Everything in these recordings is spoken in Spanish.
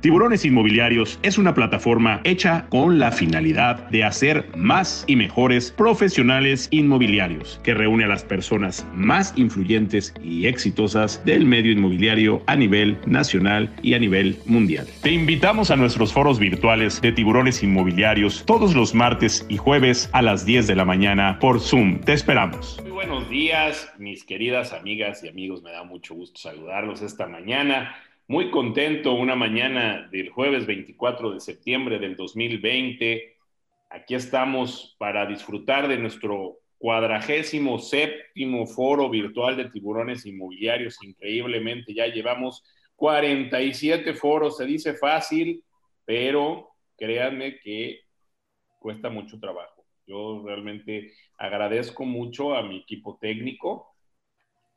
Tiburones Inmobiliarios es una plataforma hecha con la finalidad de hacer más y mejores profesionales inmobiliarios, que reúne a las personas más influyentes y exitosas del medio inmobiliario a nivel nacional y a nivel mundial. Te invitamos a nuestros foros virtuales de Tiburones Inmobiliarios todos los martes y jueves a las 10 de la mañana por Zoom. Te esperamos. Muy buenos días, mis queridas amigas y amigos. Me da mucho gusto saludarlos esta mañana. Muy contento, una mañana del jueves 24 de septiembre del 2020. Aquí estamos para disfrutar de nuestro cuadragésimo séptimo foro virtual de tiburones inmobiliarios. Increíblemente, ya llevamos 47 foros. Se dice fácil, pero créanme que cuesta mucho trabajo. Yo realmente agradezco mucho a mi equipo técnico,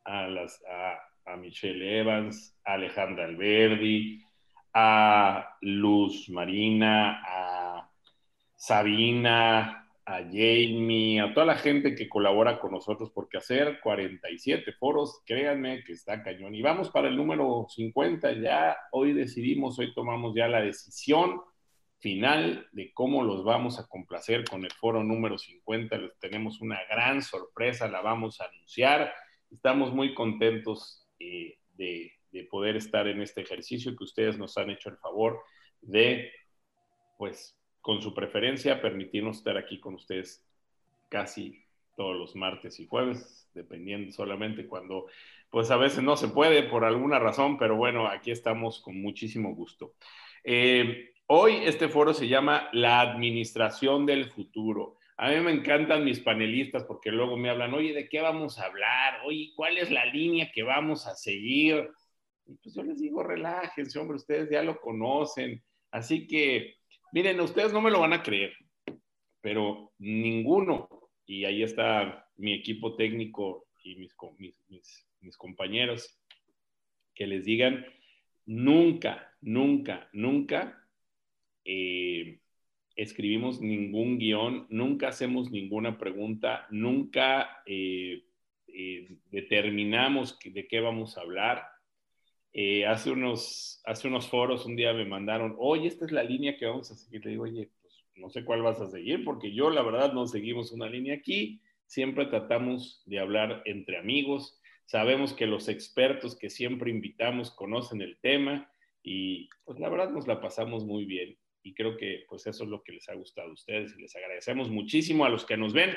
a las, a Michelle Evans, a Alejandra Alberdi, a Luz Marina, a Sabina, a Jamie, a toda la gente que colabora con nosotros, porque hacer 47 foros, créanme que está cañón. Y vamos para el número 50, ya hoy decidimos, hoy tomamos ya la decisión final de cómo los vamos a complacer con el foro número 50. Les tenemos una gran sorpresa, la vamos a anunciar. Estamos muy contentos de, poder estar en este ejercicio que ustedes nos han hecho el favor de, pues, con su preferencia, permitirnos estar aquí con ustedes casi todos los martes y jueves, dependiendo solamente cuando, pues a veces no se puede por alguna razón, pero bueno, aquí estamos con muchísimo gusto. Eh, hoy este foro se llama La Administración del Futuro. A mí me encantan mis panelistas porque luego me hablan, oye, ¿de qué vamos a hablar? Oye, ¿cuál es la línea que vamos a seguir? Y pues yo les digo, relájense, hombre, ustedes ya lo conocen. Así que, miren, ustedes no me lo van a creer, pero ninguno, y ahí está mi equipo técnico y mis, compañeros, que les digan, nunca, nunca, nunca eh, escribimos ningún guion, nunca hacemos ninguna pregunta, nunca eh, eh, determinamos de qué vamos a hablar. Eh, hace, unos, hace unos foros un día me mandaron, oye, esta es la línea que vamos a seguir. Le digo, oye, pues no sé cuál vas a seguir, porque yo la verdad no seguimos una línea aquí. Siempre tratamos de hablar entre amigos. Sabemos que los expertos que siempre invitamos conocen el tema y pues la verdad nos la pasamos muy bien y creo que pues eso es lo que les ha gustado a ustedes y les agradecemos muchísimo a los que nos ven,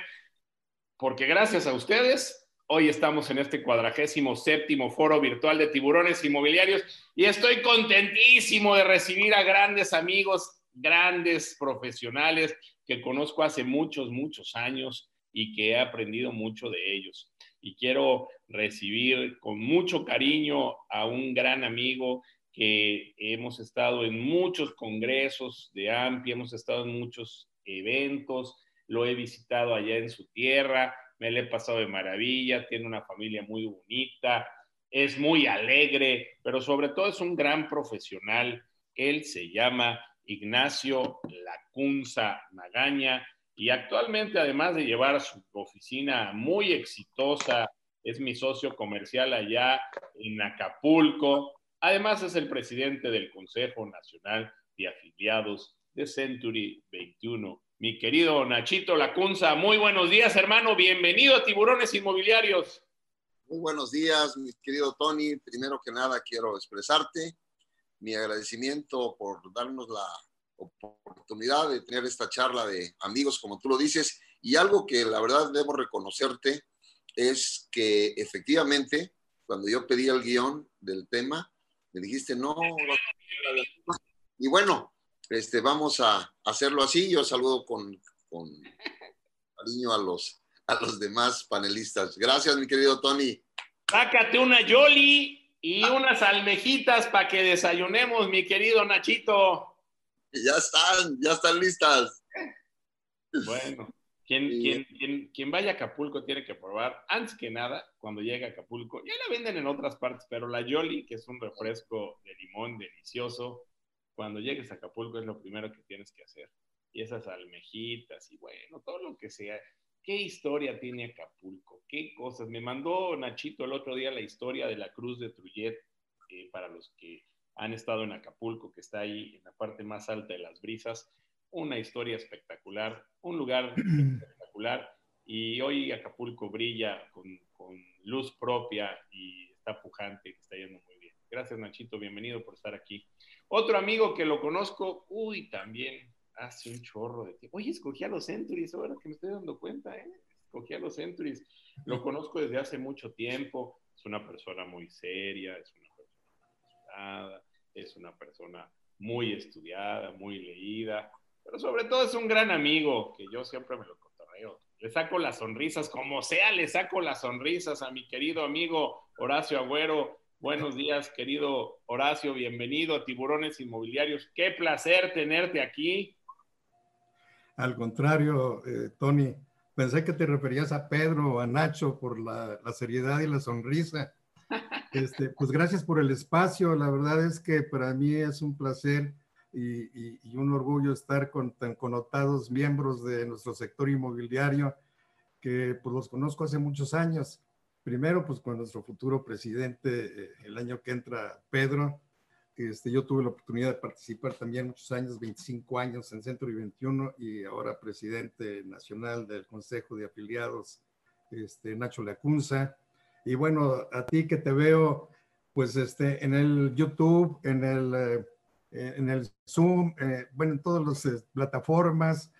porque gracias a ustedes hoy estamos en este cuadragésimo séptimo foro virtual de tiburones inmobiliarios y estoy contentísimo de recibir a grandes amigos, grandes profesionales que conozco hace muchos, muchos años y que he aprendido mucho de ellos. Y quiero recibir con mucho cariño a un gran amigo que hemos estado en muchos congresos de AMPI, hemos estado en muchos eventos, lo he visitado allá en su tierra, me lo he pasado de maravilla, tiene una familia muy bonita, es muy alegre, pero sobre todo es un gran profesional. Él se llama Ignacio Lacunza Magaña y actualmente, además de llevar su oficina muy exitosa, es mi socio comercial allá en Acapulco, Además, es el presidente del Consejo Nacional de Afiliados de Century 21. Mi querido Nachito Lacunza, muy buenos días, hermano. Bienvenido a Tiburones Inmobiliarios. Muy buenos días, mi querido Tony. Primero que nada, quiero expresarte mi agradecimiento por darnos la oportunidad de tener esta charla de amigos, como tú lo dices. Y algo que la verdad debo reconocerte es que efectivamente, cuando yo pedí el guion del tema, dijiste, no, y bueno, este, vamos a hacerlo así. Yo saludo con, con cariño a los, a los demás panelistas. Gracias, mi querido Tony. Sácate una Yoli y unas almejitas para que desayunemos, mi querido Nachito. Ya están, ya están listas. Bueno, quien, vaya a Acapulco tiene que probar, antes que nada, cuando llega a Acapulco, ya la venden en otras partes, pero la Yoli, que es un refresco de limón delicioso, cuando llegues a Acapulco es lo primero que tienes que hacer. Y esas almejitas y bueno, todo lo que sea. ¿Qué historia tiene Acapulco? ¿Qué cosas? Me mandó Nachito el otro día la historia de la Cruz de Trujet, eh, para los que han estado en Acapulco, que está ahí en la parte más alta de las brisas. Una historia espectacular, un lugar espectacular. Y hoy Acapulco brilla con, con luz propia y está pujante, que está yendo muy bien. Gracias, Nachito, bienvenido por estar aquí. Otro amigo que lo conozco, uy, también hace un chorro de tiempo. Oye, escogí a los Centuries, ahora que me estoy dando cuenta, ¿eh? Escogí a los Centuries. Lo conozco desde hace mucho tiempo. Es una persona muy seria, es una persona es una persona muy estudiada, muy leída, pero sobre todo es un gran amigo que yo siempre me lo cotorreo. Le saco las sonrisas, como sea, le saco las sonrisas a mi querido amigo Horacio Agüero. Buenos días, querido Horacio, bienvenido a Tiburones Inmobiliarios. Qué placer tenerte aquí. Al contrario, eh, Tony, pensé que te referías a Pedro o a Nacho por la, seriedad y la sonrisa. Este, pues gracias por el espacio. La verdad es que para mí es un placer y, un orgullo estar con tan connotados miembros de nuestro sector inmobiliario que pues los conozco hace muchos años. Primero, pues con nuestro futuro presidente, eh, el año que entra, Pedro, este, yo tuve la oportunidad de participar también muchos años, 25 años en Centro y 21 y ahora presidente nacional del Consejo de Afiliados, este, Nacho Lacunza. Y bueno, a ti que te veo, pues este, en el YouTube, en el, eh, en el Zoom, eh, bueno, en todas las eh, plataformas.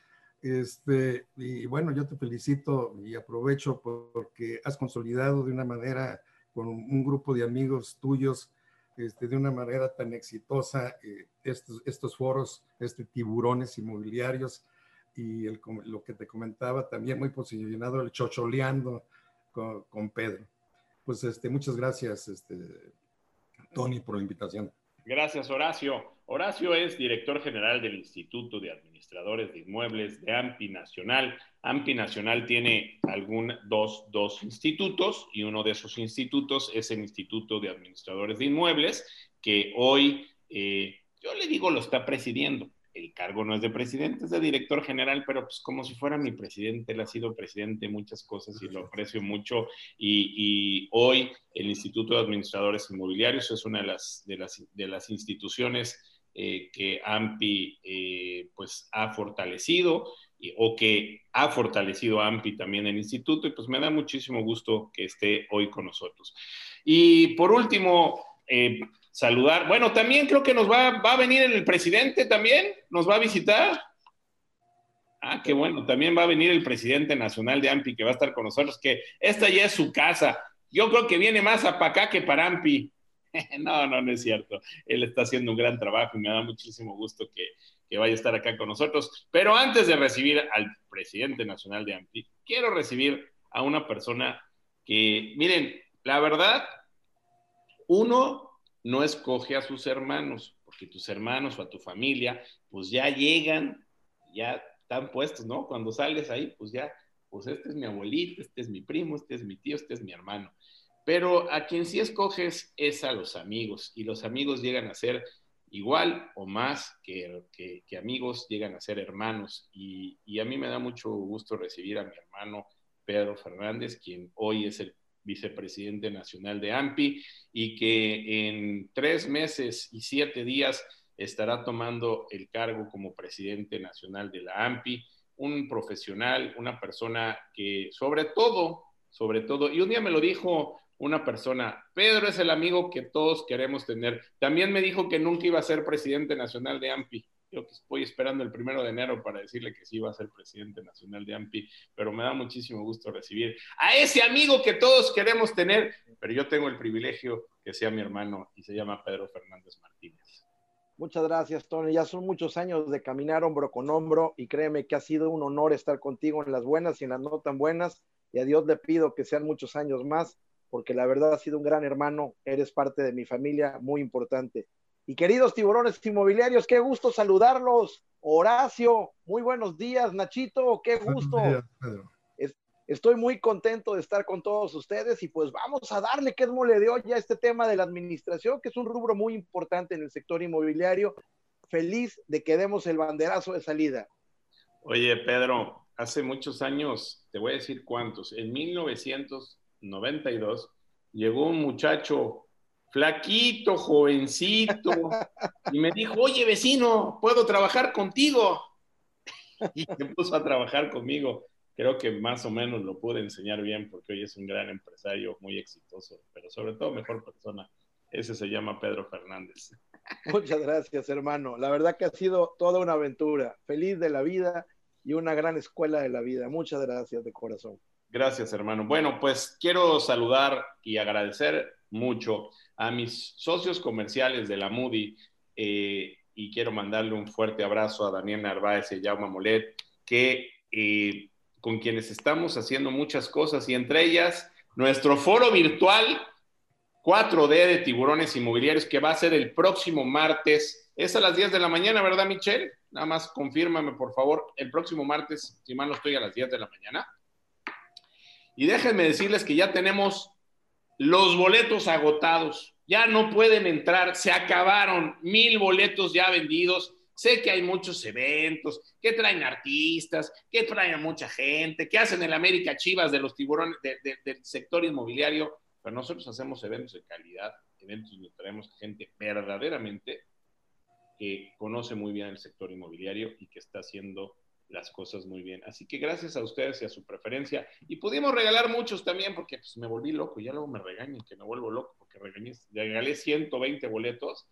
Este, y bueno, yo te felicito y aprovecho porque has consolidado de una manera con un grupo de amigos tuyos este, de una manera tan exitosa eh, estos, estos foros, este tiburones inmobiliarios y el, lo que te comentaba también muy posicionado, el chocholeando con, con Pedro. Pues este, muchas gracias, este, Tony, por la invitación. Gracias, Horacio. Horacio es director general del Instituto de Administradores de Inmuebles de AMPI Nacional. AMPI Nacional tiene algún, dos, dos institutos y uno de esos institutos es el Instituto de Administradores de Inmuebles, que hoy, eh, yo le digo, lo está presidiendo el cargo no es de presidente, es de director general, pero pues como si fuera mi presidente, él ha sido presidente de muchas cosas y lo aprecio mucho. Y, hoy el Instituto de Administradores Inmobiliarios es una de las, de las, de las instituciones eh, que AMPI eh, pues ha fortalecido o que ha fortalecido AMPI también el instituto y pues me da muchísimo gusto que esté hoy con nosotros. Y por último, eh, saludar. Bueno, también creo que nos va, va a venir el presidente también, nos va a visitar. Ah, qué bueno, también va a venir el presidente nacional de AMPI que va a estar con nosotros, que esta ya es su casa. Yo creo que viene más a acá que para AMPI. no, no, no es cierto. Él está haciendo un gran trabajo y me da muchísimo gusto que, que vaya a estar acá con nosotros. Pero antes de recibir al presidente nacional de AMPI, quiero recibir a una persona que, miren, la verdad, uno no escoge a sus hermanos, porque tus hermanos o a tu familia, pues ya llegan, ya están puestos, ¿no? Cuando sales ahí, pues ya, pues este es mi abuelito, este es mi primo, este es mi tío, este es mi hermano. Pero a quien sí escoges es a los amigos, y los amigos llegan a ser igual o más que, amigos, llegan a ser hermanos. Y a mí me da mucho gusto recibir a mi hermano Pedro Fernández, quien hoy es el vicepresidente nacional de AMPI, y que en tres meses y siete días estará tomando el cargo como presidente nacional de la AMPI, un profesional, una persona que sobre todo, sobre todo, y un día me lo dijo una persona, Pedro es el amigo que todos queremos tener. También me dijo que nunca iba a ser presidente nacional de AMPI. Yo estoy esperando el primero de enero para decirle que sí va a ser presidente nacional de AMPI, pero me da muchísimo gusto recibir a ese amigo que todos queremos tener, pero yo tengo el privilegio que sea mi hermano y se llama Pedro Fernández Martínez. Muchas gracias, Tony. Ya son muchos años de caminar hombro con hombro y créeme que ha sido un honor estar contigo en las buenas y en las no tan buenas. Y a Dios le pido que sean muchos años más, porque la verdad ha sido un gran hermano. Eres parte de mi familia muy importante. Y queridos tiburones inmobiliarios, qué gusto saludarlos. Horacio, muy buenos días. Nachito, qué gusto. estoy muy contento de estar con todos ustedes y pues vamos a darle que es mole de hoy a este tema de la administración, que es un rubro muy importante en el sector inmobiliario. Feliz de que demos el banderazo de salida. Oye, Pedro, hace muchos años, te voy a decir cuántos, en 1992 llegó un muchacho flaquito, jovencito, y me dijo, oye vecino, ¿puedo trabajar contigo? Y se puso a trabajar conmigo. Creo que más o menos lo pude enseñar bien porque hoy es un gran empresario, muy exitoso, pero sobre todo mejor persona. Ese se llama Pedro Fernández. Muchas gracias, hermano. La verdad que ha sido toda una aventura. Feliz de la vida y una gran escuela de la vida. Muchas gracias de corazón. Gracias, hermano. Bueno, pues quiero saludar y agradecer mucho a mis socios comerciales de la Moody eh, y quiero mandarle un fuerte abrazo a Daniel Narváez y Jaume Molet, que eh, con quienes estamos haciendo muchas cosas y entre ellas nuestro foro virtual 4D de tiburones inmobiliarios que va a ser el próximo martes. Es a las 10 de la mañana, ¿verdad, Michelle? Nada más confírmame, por favor, el próximo martes, si mal no estoy, a las 10 de la mañana. Y déjenme decirles que ya tenemos los boletos agotados. Ya no pueden entrar, se acabaron mil boletos ya vendidos. Sé que hay muchos eventos, que traen artistas, que traen a mucha gente, que hacen el América Chivas de los tiburones del sector inmobiliario, pero nosotros hacemos eventos de calidad, eventos donde traemos gente verdaderamente que conoce muy bien el sector inmobiliario y que está haciendo las cosas muy bien. Así que gracias a ustedes y a su preferencia. Y pudimos regalar muchos también porque pues, me volví loco. Ya luego me regañen que me vuelvo loco porque regañé, regalé 120 boletos,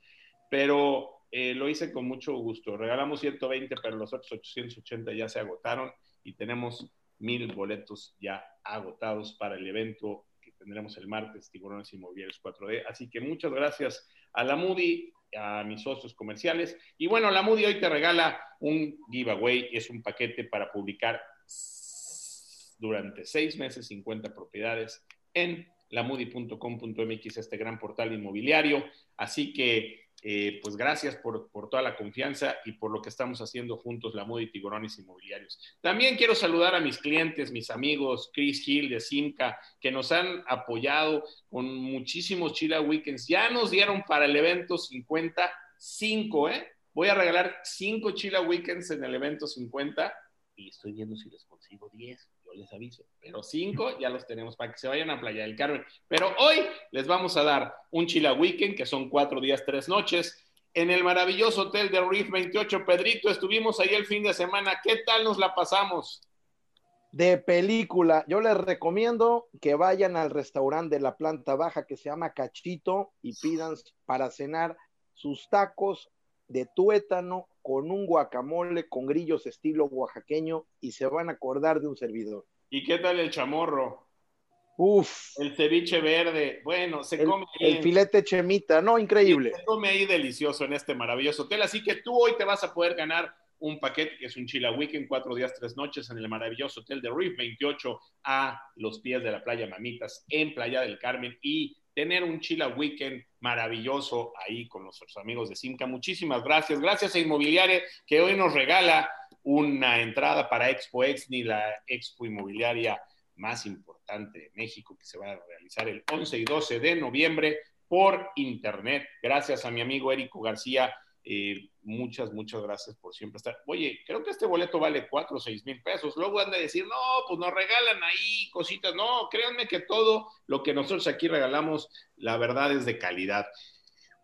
pero eh, lo hice con mucho gusto. Regalamos 120, pero los otros 880 ya se agotaron y tenemos mil boletos ya agotados para el evento que tendremos el martes, Tiburones Inmobiliarios 4D. Así que muchas gracias a la Moody, a mis socios comerciales. Y bueno, la Moody hoy te regala un giveaway, es un paquete para publicar durante seis meses 50 propiedades en lamudi.com.mx, este gran portal inmobiliario. Así que eh, pues gracias por, toda la confianza y por lo que estamos haciendo juntos, la Moody Tiburones Inmobiliarios. También quiero saludar a mis clientes, mis amigos, Chris Hill de Simca, que nos han apoyado con muchísimos Chila Weekends. Ya nos dieron para el evento 55, ¿eh? Voy a regalar 5 Chila Weekends en el evento 50 y estoy viendo si les consigo 10 les aviso. Pero cinco ya los tenemos para que se vayan a Playa del Carmen. Pero hoy les vamos a dar un Chila Weekend, que son cuatro días, tres noches, en el maravilloso hotel de Reef 28. Pedrito, estuvimos ahí el fin de semana. ¿Qué tal nos la pasamos? De película. Yo les recomiendo que vayan al restaurante de la planta baja que se llama Cachito y pidan para cenar sus tacos de tuétano con un guacamole con grillos estilo oaxaqueño y se van a acordar de un servidor. ¿Y qué tal el chamorro? Uf. El ceviche verde. Bueno, se come El filete chemita, no, increíble. Se come ahí delicioso en este maravilloso hotel. Así que tú hoy te vas a poder ganar un paquete que es un Chila Weekend, cuatro días, tres noches en el maravilloso hotel de Reef 28 a los pies de la playa Mamitas en Playa del Carmen y tener un Chila Weekend maravilloso ahí con nuestros amigos de Simca. Muchísimas gracias. Gracias a Inmobiliaria que hoy nos regala una entrada para Expo Exni, la expo inmobiliaria más importante de México que se va a realizar el 11 y 12 de noviembre por internet. Gracias a mi amigo Érico García eh, muchas, muchas gracias por siempre estar. Oye, creo que este boleto vale 4 o 6 mil pesos. Luego han de decir, no, pues nos regalan ahí cositas. No, créanme que todo lo que nosotros aquí regalamos, la verdad es de calidad.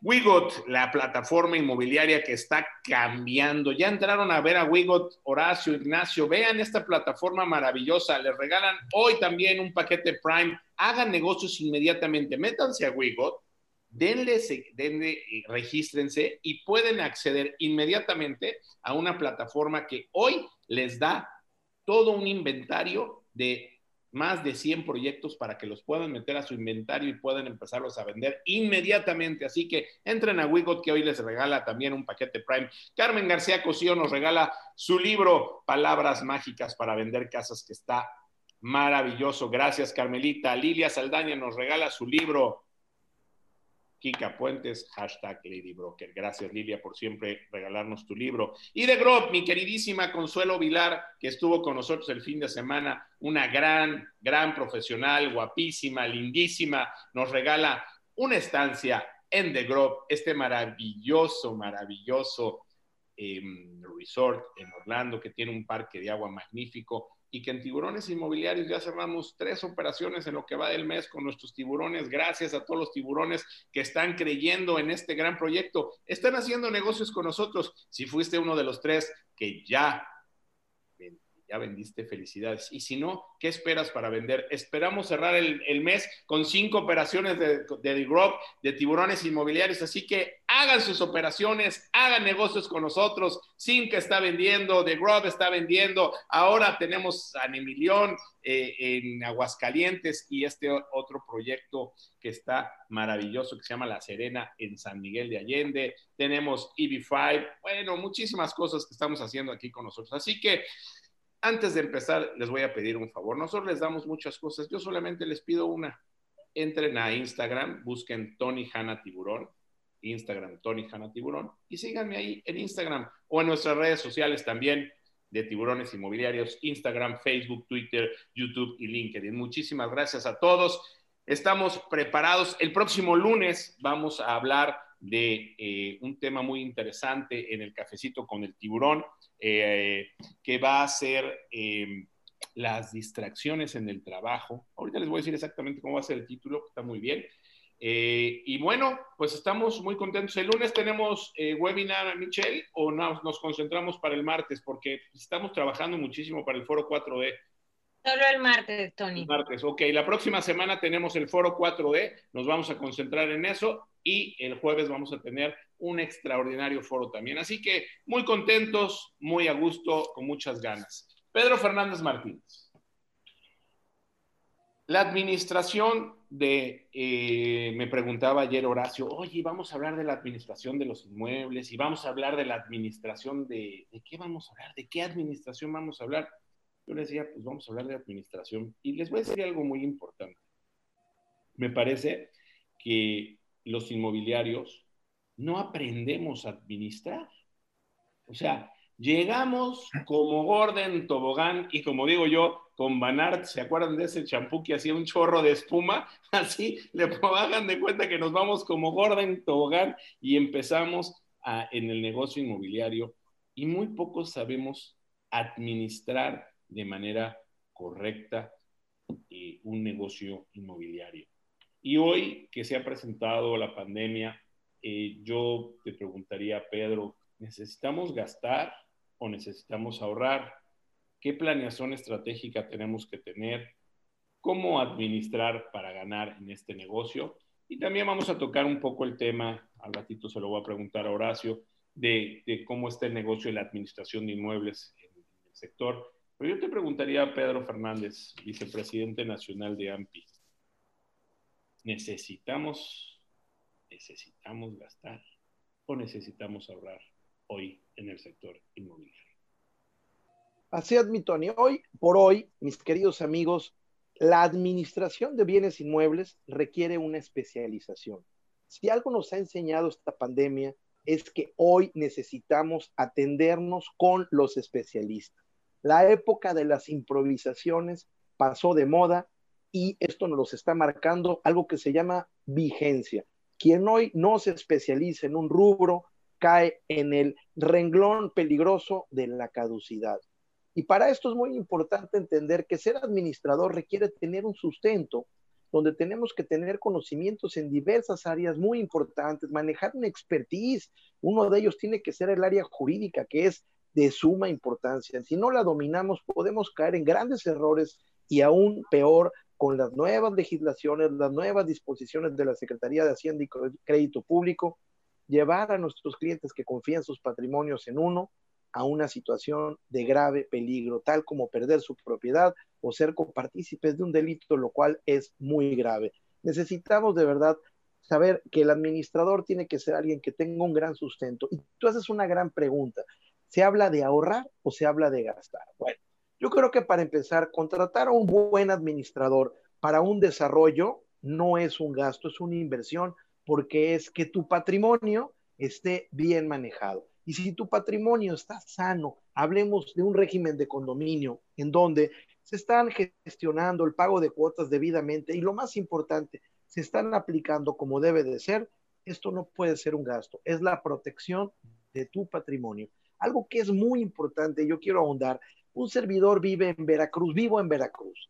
Wigot, la plataforma inmobiliaria que está cambiando. Ya entraron a ver a Wigot, Horacio, Ignacio. Vean esta plataforma maravillosa. Les regalan hoy también un paquete Prime. Hagan negocios inmediatamente. Métanse a Wigot denle, denle, eh, regístrense y pueden acceder inmediatamente a una plataforma que hoy les da todo un inventario de más de 100 proyectos para que los puedan meter a su inventario y puedan empezarlos a vender inmediatamente. Así que entren a Wigot que hoy les regala también un paquete Prime. Carmen García Cosío nos regala su libro Palabras Mágicas para vender casas que está maravilloso. Gracias Carmelita. Lilia Saldaña nos regala su libro Kika Puentes, hashtag Lady Broker. Gracias, Lilia, por siempre regalarnos tu libro. Y de Grob, mi queridísima Consuelo Vilar, que estuvo con nosotros el fin de semana, una gran, gran profesional, guapísima, lindísima, nos regala una estancia en The Grove, este maravilloso, maravilloso em, resort en Orlando que tiene un parque de agua magnífico y que en tiburones inmobiliarios ya cerramos tres operaciones en lo que va del mes con nuestros tiburones. Gracias a todos los tiburones que están creyendo en este gran proyecto. Están haciendo negocios con nosotros. Si fuiste uno de los tres que ya ya vendiste, felicidades. Y si no, ¿qué esperas para vender? Esperamos cerrar el, mes con cinco operaciones de, de The Grove, de tiburones inmobiliarios, así que hagan sus operaciones, hagan negocios con nosotros. Sim que está vendiendo, The Grove está vendiendo, ahora tenemos a Emilión eh, en Aguascalientes y este otro proyecto que está maravilloso que se llama La Serena en San Miguel de Allende. Tenemos EB5, bueno, muchísimas cosas que estamos haciendo aquí con nosotros. Así que antes de empezar, les voy a pedir un favor. Nosotros les damos muchas cosas. Yo solamente les pido una. Entren a Instagram, busquen Tony Hanna Tiburón, Instagram Tony Hanna Tiburón, y síganme ahí en Instagram o en nuestras redes sociales también de tiburones inmobiliarios, Instagram, Facebook, Twitter, YouTube y LinkedIn. Muchísimas gracias a todos. Estamos preparados. El próximo lunes vamos a hablar de eh, un tema muy interesante en el cafecito con el tiburón, eh, que va a ser em, las distracciones en el trabajo. Ahorita les voy a decir exactamente cómo va a ser el título, está muy bien. Eh, y bueno, pues estamos muy contentos. El lunes tenemos webinar, Michelle, o nos concentramos para el martes, porque estamos trabajando muchísimo para el foro 4D. Solo el martes, Tony. martes, ok. La próxima semana tenemos el foro 4D, nos vamos a concentrar en eso y el jueves vamos a tener un extraordinario foro también. Así que muy contentos, muy a gusto, con muchas ganas. Pedro Fernández Martínez. La administración de, eh, me preguntaba ayer Horacio, oye, vamos a hablar de la administración de los inmuebles y vamos a hablar de la administración de, ¿de qué vamos a hablar? ¿De qué administración vamos a hablar? Yo les decía, pues vamos a hablar de administración. Y les voy a decir algo muy importante. Me parece que los inmobiliarios no aprendemos a administrar. O sea, llegamos como Gordon Tobogán y como digo yo, con Banart, ¿se acuerdan de ese champú que hacía un chorro de espuma? Así, le hagan de cuenta que nos vamos como Gordon Tobogán y empezamos en el negocio inmobiliario y muy pocos sabemos administrar de manera correcta un negocio inmobiliario. Y hoy que se ha presentado la pandemia, eh, yo te preguntaría, Pedro, ¿necesitamos gastar o necesitamos ahorrar? ¿Qué planeación estratégica tenemos que tener? ¿Cómo administrar para ganar en este negocio? Y también vamos a tocar un poco el tema, al ratito se lo voy a preguntar a Horacio, de, de cómo está el negocio y la administración de inmuebles en el sector pero yo te preguntaría a Pedro Fernández, vicepresidente nacional de AMPI, ¿necesitamos, necesitamos gastar o necesitamos ahorrar hoy en el sector inmobiliario? Así es, mi Tony. Hoy por hoy, mis queridos amigos, la administración de bienes inmuebles requiere una especialización. Si algo nos ha enseñado esta pandemia es que hoy necesitamos atendernos con los especialistas. La época de las improvisaciones pasó de moda y esto nos está marcando algo que se llama vigencia. Quien hoy no se especializa en un rubro cae en el renglón peligroso de la caducidad. Y para esto es muy importante entender que ser administrador requiere tener un sustento donde tenemos que tener conocimientos en diversas áreas muy importantes, manejar una expertise. Uno de ellos tiene que ser el área jurídica, que es de suma importancia. Si no la dominamos, podemos caer en grandes errores y aún peor con las nuevas legislaciones, las nuevas disposiciones de la Secretaría de Hacienda y Crédito Público, llevar a nuestros clientes que confían sus patrimonios en uno a una situación de grave peligro, tal como perder su propiedad o ser copartícipes de un delito, lo cual es muy grave. Necesitamos de verdad saber que el administrador tiene que ser alguien que tenga un gran sustento. Y tú haces una gran pregunta. ¿Se habla de ahorrar o se habla de gastar? Bueno, yo creo que para empezar, contratar a un buen administrador para un desarrollo no es un gasto, es una inversión, porque es que tu patrimonio esté bien manejado. Y si tu patrimonio está sano, hablemos de un régimen de condominio en donde se están gestionando el pago de cuotas debidamente y lo más importante, se están aplicando como debe de ser, esto no puede ser un gasto, es la protección de tu patrimonio. Algo que es muy importante, yo quiero ahondar, Un servidor vive en Veracruz, vivo en Veracruz.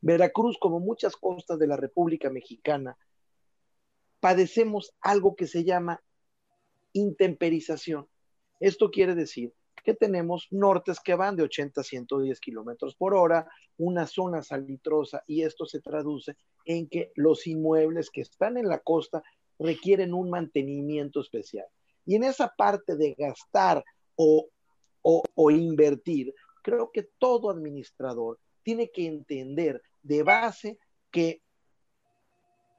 Veracruz, como muchas costas de la República Mexicana, padecemos algo que se llama intemperización. Esto quiere decir que tenemos nortes que van de 80 a 110 kilómetros por hora, una zona salitrosa, y esto se traduce en que los inmuebles que están en la costa requieren un mantenimiento especial. Y en esa parte de gastar o, invertir, creo que todo administrador tiene que entender de base que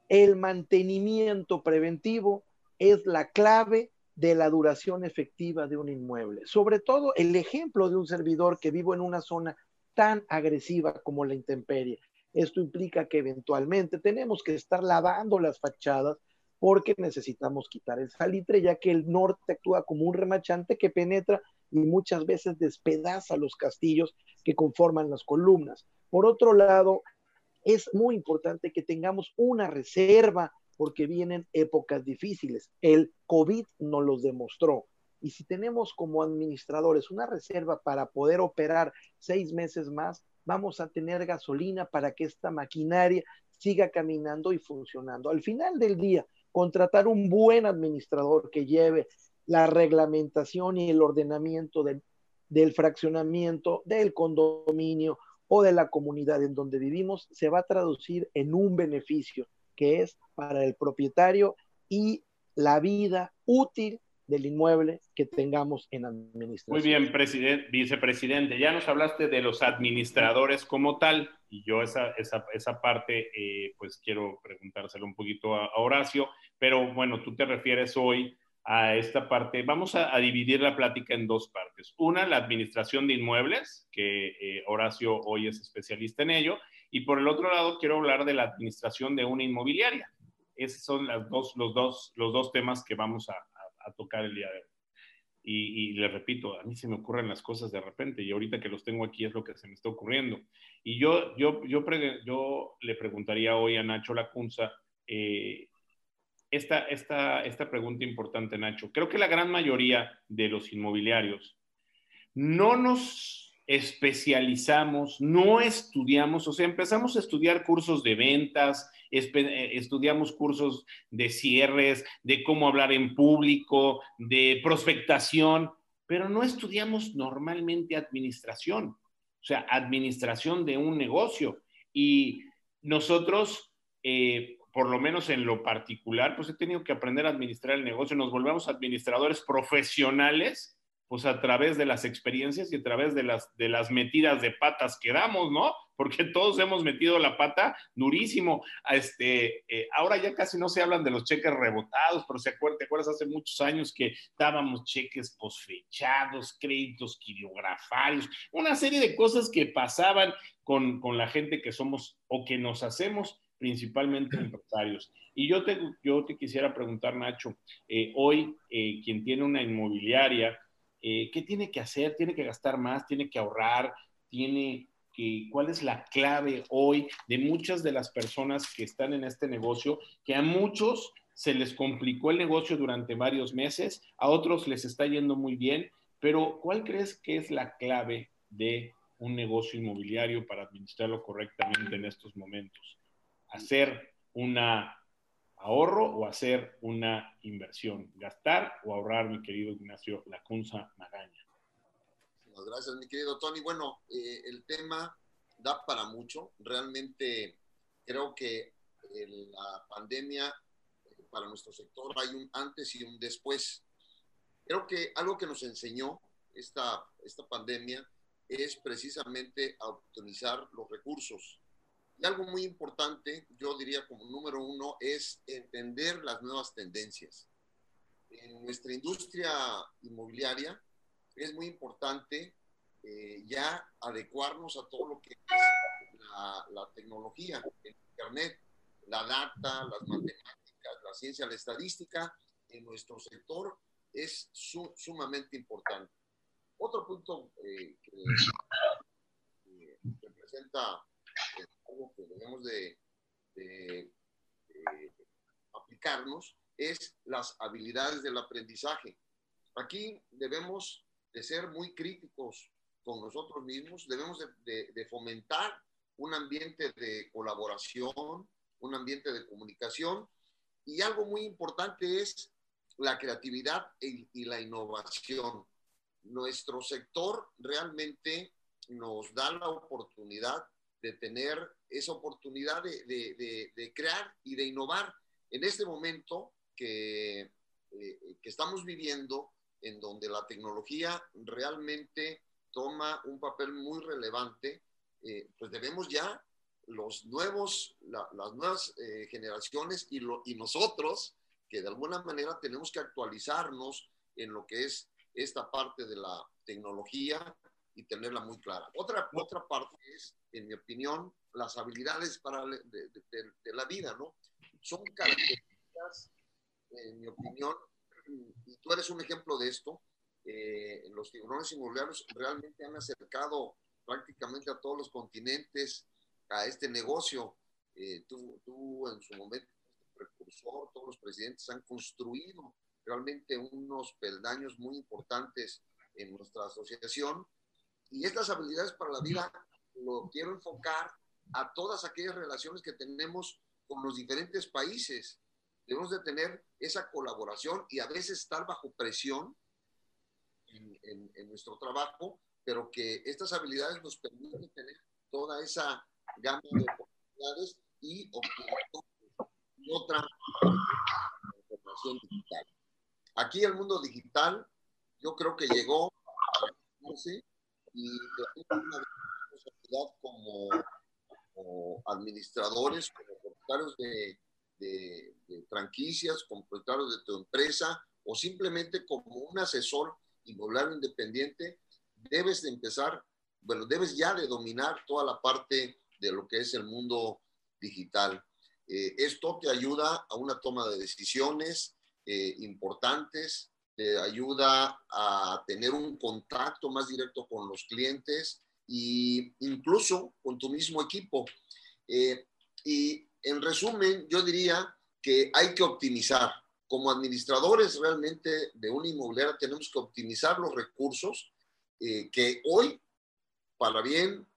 el mantenimiento preventivo es la clave de la duración efectiva de un inmueble. Sobre todo el ejemplo de un servidor que vivo en una zona tan agresiva como la intemperie. Esto implica que eventualmente tenemos que estar lavando las fachadas porque necesitamos quitar el salitre, ya que el norte actúa como un remachante que penetra y muchas veces despedaza los castillos que conforman las columnas. Por otro lado, es muy importante que tengamos una reserva porque vienen épocas difíciles. El COVID nos los demostró. Y si tenemos como administradores una reserva para poder operar seis meses más, vamos a tener gasolina para que esta maquinaria siga caminando y funcionando. Al final del día, contratar un buen administrador que lleve la reglamentación y el ordenamiento del, del fraccionamiento, del condominio o de la comunidad en donde vivimos, se va a traducir en un beneficio que es para el propietario y la vida útil del inmueble que tengamos en administración. Muy bien, presidente, vicepresidente. Ya nos hablaste de los administradores como tal, y yo esa, esa, esa parte, eh, pues quiero preguntárselo un poquito a, Horacio, pero bueno, tú te refieres hoy a esta parte. Vamos a, dividir la plática en dos partes. Una, la administración de inmuebles, que eh, Horacio hoy es especialista en ello, y por el otro lado quiero hablar de la administración de una inmobiliaria. Esos son las dos, los, dos, los dos temas que vamos a, tocar el día de hoy. Y, le repito, a mí se me ocurren las cosas de repente y ahorita que los tengo aquí es lo que se me está ocurriendo. Y yo, yo, yo, yo le preguntaría hoy a Nacho Lacunza eh, esta, esta, esta pregunta importante, Nacho. Creo que la gran mayoría de los inmobiliarios no nos especializamos, no estudiamos, o sea, empezamos a estudiar cursos de ventas, eh, estudiamos cursos de cierres, de cómo hablar en público, de prospectación, pero no estudiamos normalmente administración, o sea, administración de un negocio. Y nosotros, eh, por lo menos en lo particular, pues he tenido que aprender a administrar el negocio, nos volvemos administradores profesionales pues a través de las experiencias y a través de las, de las metidas de patas que damos, ¿no? Porque todos hemos metido la pata durísimo. Este, eh, ahora ya casi no se hablan de los cheques rebotados, pero se acuerda, ¿te acuerdas hace muchos años que dábamos cheques posfechados, créditos quiriografarios, una serie de cosas que pasaban con, con la gente que somos o que nos hacemos principalmente empresarios. Y yo te, yo te quisiera preguntar, Nacho, eh, hoy eh, quien tiene una inmobiliaria, eh, ¿qué tiene que hacer? ¿Tiene que gastar más? ¿Tiene que ahorrar? ¿Tiene que, cuál es la clave hoy de muchas de las personas que están en este negocio, que a muchos se les complicó el negocio durante varios meses, a otros les está yendo muy bien, pero ¿cuál crees que es la clave de un negocio inmobiliario para administrarlo correctamente en estos momentos? Hacer una ahorro o hacer una inversión, gastar o ahorrar, mi querido Ignacio Lacunza Magaña. Gracias, mi querido Tony. Bueno, eh, el tema da para mucho. Realmente creo que la pandemia eh, para nuestro sector hay un antes y un después. Creo que algo que nos enseñó esta, esta pandemia es precisamente a optimizar los recursos y algo muy importante, yo diría como número uno, es entender las nuevas tendencias. En nuestra industria inmobiliaria es muy importante eh, ya adecuarnos a todo lo que es la, tecnología, el Internet, la data, las matemáticas, la ciencia, la estadística en nuestro sector es sumamente importante. Otro punto eh, que, que representa que debemos de, aplicarnos es las habilidades del aprendizaje. Aquí debemos de ser muy críticos con nosotros mismos, debemos de, fomentar un ambiente de colaboración, un ambiente de comunicación y algo muy importante es la creatividad y la innovación. Nuestro sector realmente nos da la oportunidad de tener esa oportunidad de, crear y de innovar en este momento que, eh, que estamos viviendo, en donde la tecnología realmente toma un papel muy relevante, eh, pues debemos ya los nuevos, las nuevas eh, generaciones y, lo, y nosotros, que de alguna manera tenemos que actualizarnos en lo que es esta parte de la tecnología y tenerla muy clara. Otra, otra parte es, en mi opinión, las habilidades para de, la vida, ¿no? Son características, en mi opinión, y tú eres un ejemplo de esto, eh, los tiburones inmobiliarios realmente han acercado prácticamente a todos los continentes a este negocio. Eh, tú, tú, en su momento, precursor, todos los presidentes han construido realmente unos peldaños muy importantes en nuestra asociación. Y estas habilidades para la vida lo quiero enfocar a todas aquellas relaciones que tenemos con los diferentes países. Debemos de tener esa colaboración y a veces estar bajo presión en, en, nuestro trabajo, pero que estas habilidades nos permiten tener toda esa gama de oportunidades y otra información digital. Aquí el mundo digital, yo creo que llegó a y una responsabilidad como, administradores, como propietarios de franquicias, como propietarios de tu empresa o simplemente como un asesor inmobiliario independiente, debes de empezar, bueno, debes ya de dominar toda la parte de lo que es el mundo digital. Eh, esto te ayuda a una toma de decisiones eh, importantes, te ayuda a tener un contacto más directo con los clientes e incluso con tu mismo equipo. Eh, y en resumen, yo diría que hay que optimizar como administradores realmente de una inmobiliaria tenemos que optimizar los recursos eh, que hoy, para bien,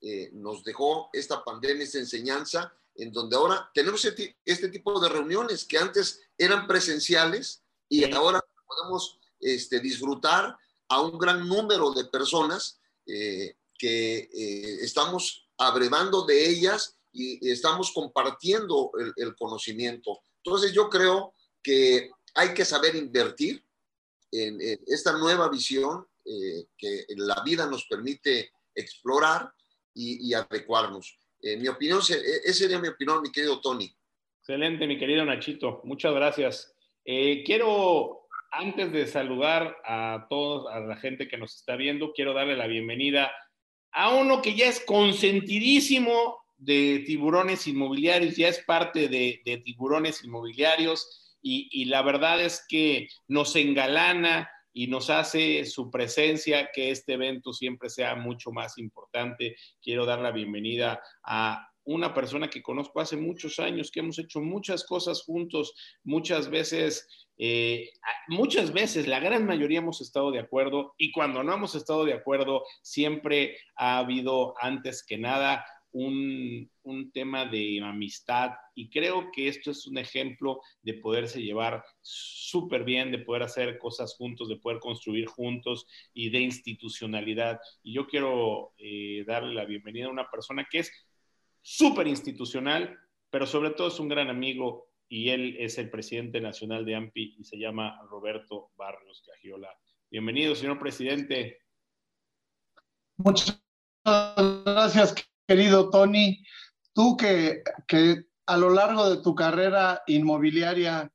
eh, nos dejó esta pandemia, esta enseñanza, en donde ahora tenemos este, este, tipo de reuniones que antes eran presenciales y ahora podemos este, disfrutar a un gran número de personas eh, que estamos abrevando de ellas y estamos compartiendo el, el conocimiento. Entonces yo creo que hay que saber invertir en, esta nueva visión eh, que la vida nos permite explorar y, adecuarnos. En mi opinión, e, esa sería mi opinión, mi querido Tony. Excelente, mi querido Nachito. Muchas gracias. Eh, quiero, antes de saludar a todos, a la gente que nos está viendo, quiero darle la bienvenida a uno que ya es consentidísimo de tiburones inmobiliarios, ya es parte de, tiburones inmobiliarios y, la verdad es que nos engalana y nos hace su presencia que este evento siempre sea mucho más importante. Quiero dar la bienvenida a una persona que conozco hace muchos años, que hemos hecho muchas cosas juntos, muchas veces, eh, muchas veces, la gran mayoría hemos estado de acuerdo y cuando no hemos estado de acuerdo, siempre ha habido antes que nada un, tema de amistad y creo que esto es un ejemplo de poderse llevar súper bien, de poder hacer cosas juntos, de poder construir juntos y de institucionalidad. Y yo quiero eh, darle la bienvenida a una persona que es súper institucional, pero sobre todo es un gran amigo y él es el presidente nacional de AMPI y se llama Roberto Barrios Cagiola. Bienvenido, señor presidente. Muchas gracias, querido Tony, tú que, a lo largo de tu carrera inmobiliaria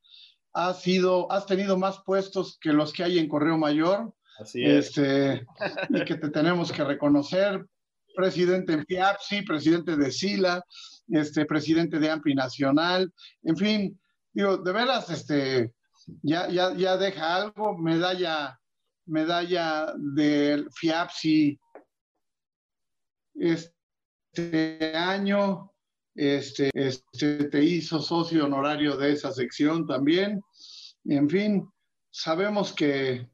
has, sido, has tenido más puestos que los que hay en Correo Mayor. Así es. Este, y que te tenemos que reconocer. Presidente en FIAPSI, presidente de SILA, este, presidente de AMPI Nacional, en fin, digo, de veras, este, ya, ya, ya deja algo, medalla, medalla del FIAPSI, este, año este, este, te hizo socio honorario de esa sección también. En fin, sabemos que,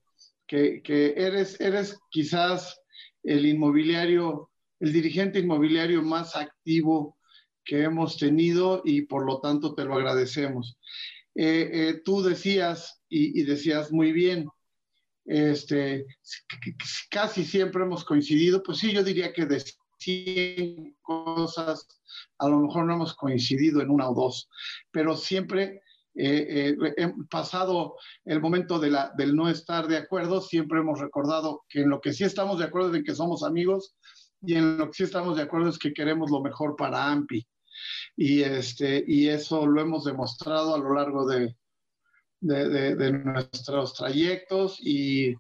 que, eres, eres quizás el inmobiliario, el dirigente inmobiliario más activo que hemos tenido y por lo tanto te lo agradecemos. Eh, eh, tú decías, y, decías muy bien, este, casi siempre hemos coincidido, pues sí, yo diría que de 100 cosas, a lo mejor no hemos coincidido en una o dos, pero siempre eh, eh, pasado el momento de la, del no estar de acuerdo, siempre hemos recordado que en lo que sí estamos de acuerdo es en que somos amigos y en lo que sí estamos de acuerdo es que queremos lo mejor para AMPI. Y, este, y eso lo hemos demostrado a lo largo de, de, nuestros trayectos y,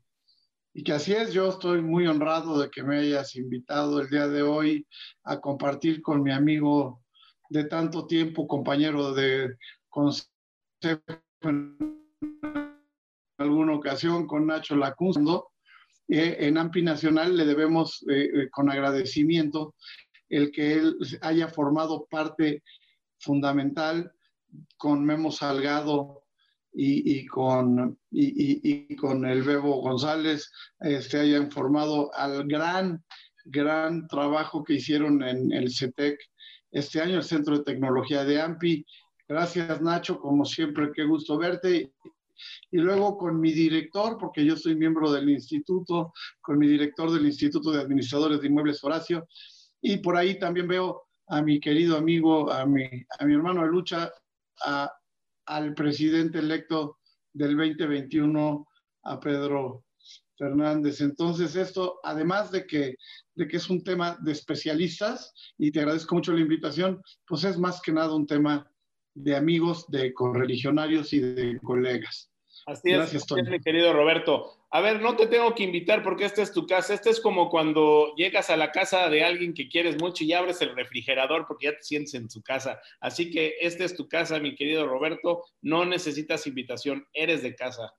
y, que así es. Yo estoy muy honrado de que me hayas invitado el día de hoy a compartir con mi amigo de tanto tiempo, compañero de consejo en alguna ocasión con Nacho Lacunzo. Eh, en AMPI Nacional le debemos eh, eh, con agradecimiento el que él haya formado parte fundamental con Memo Salgado y, con, y, con el Bebo González, este, hayan formado al gran, gran trabajo que hicieron en el CETEC este año, el Centro de Tecnología de AMPI. Gracias, Nacho, como siempre, qué gusto verte. Y luego con mi director, porque yo soy miembro del instituto, con mi director del Instituto de Administradores de Inmuebles, Horacio, y por ahí también veo a mi querido amigo, a mi, a mi hermano de lucha, a, al presidente electo del 2021, a Pedro Fernández. Entonces, esto, además de que, de que es un tema de especialistas, y te agradezco mucho la invitación, pues es más que nada un tema de amigos, de correligionarios y de colegas. Así es, mi querido Roberto. A ver, no te tengo que invitar porque esta es tu casa. Este es como cuando llegas a la casa de alguien que quieres mucho y abres el refrigerador porque ya te sientes en su casa. Así que esta es tu casa, mi querido Roberto. No necesitas invitación, eres de casa.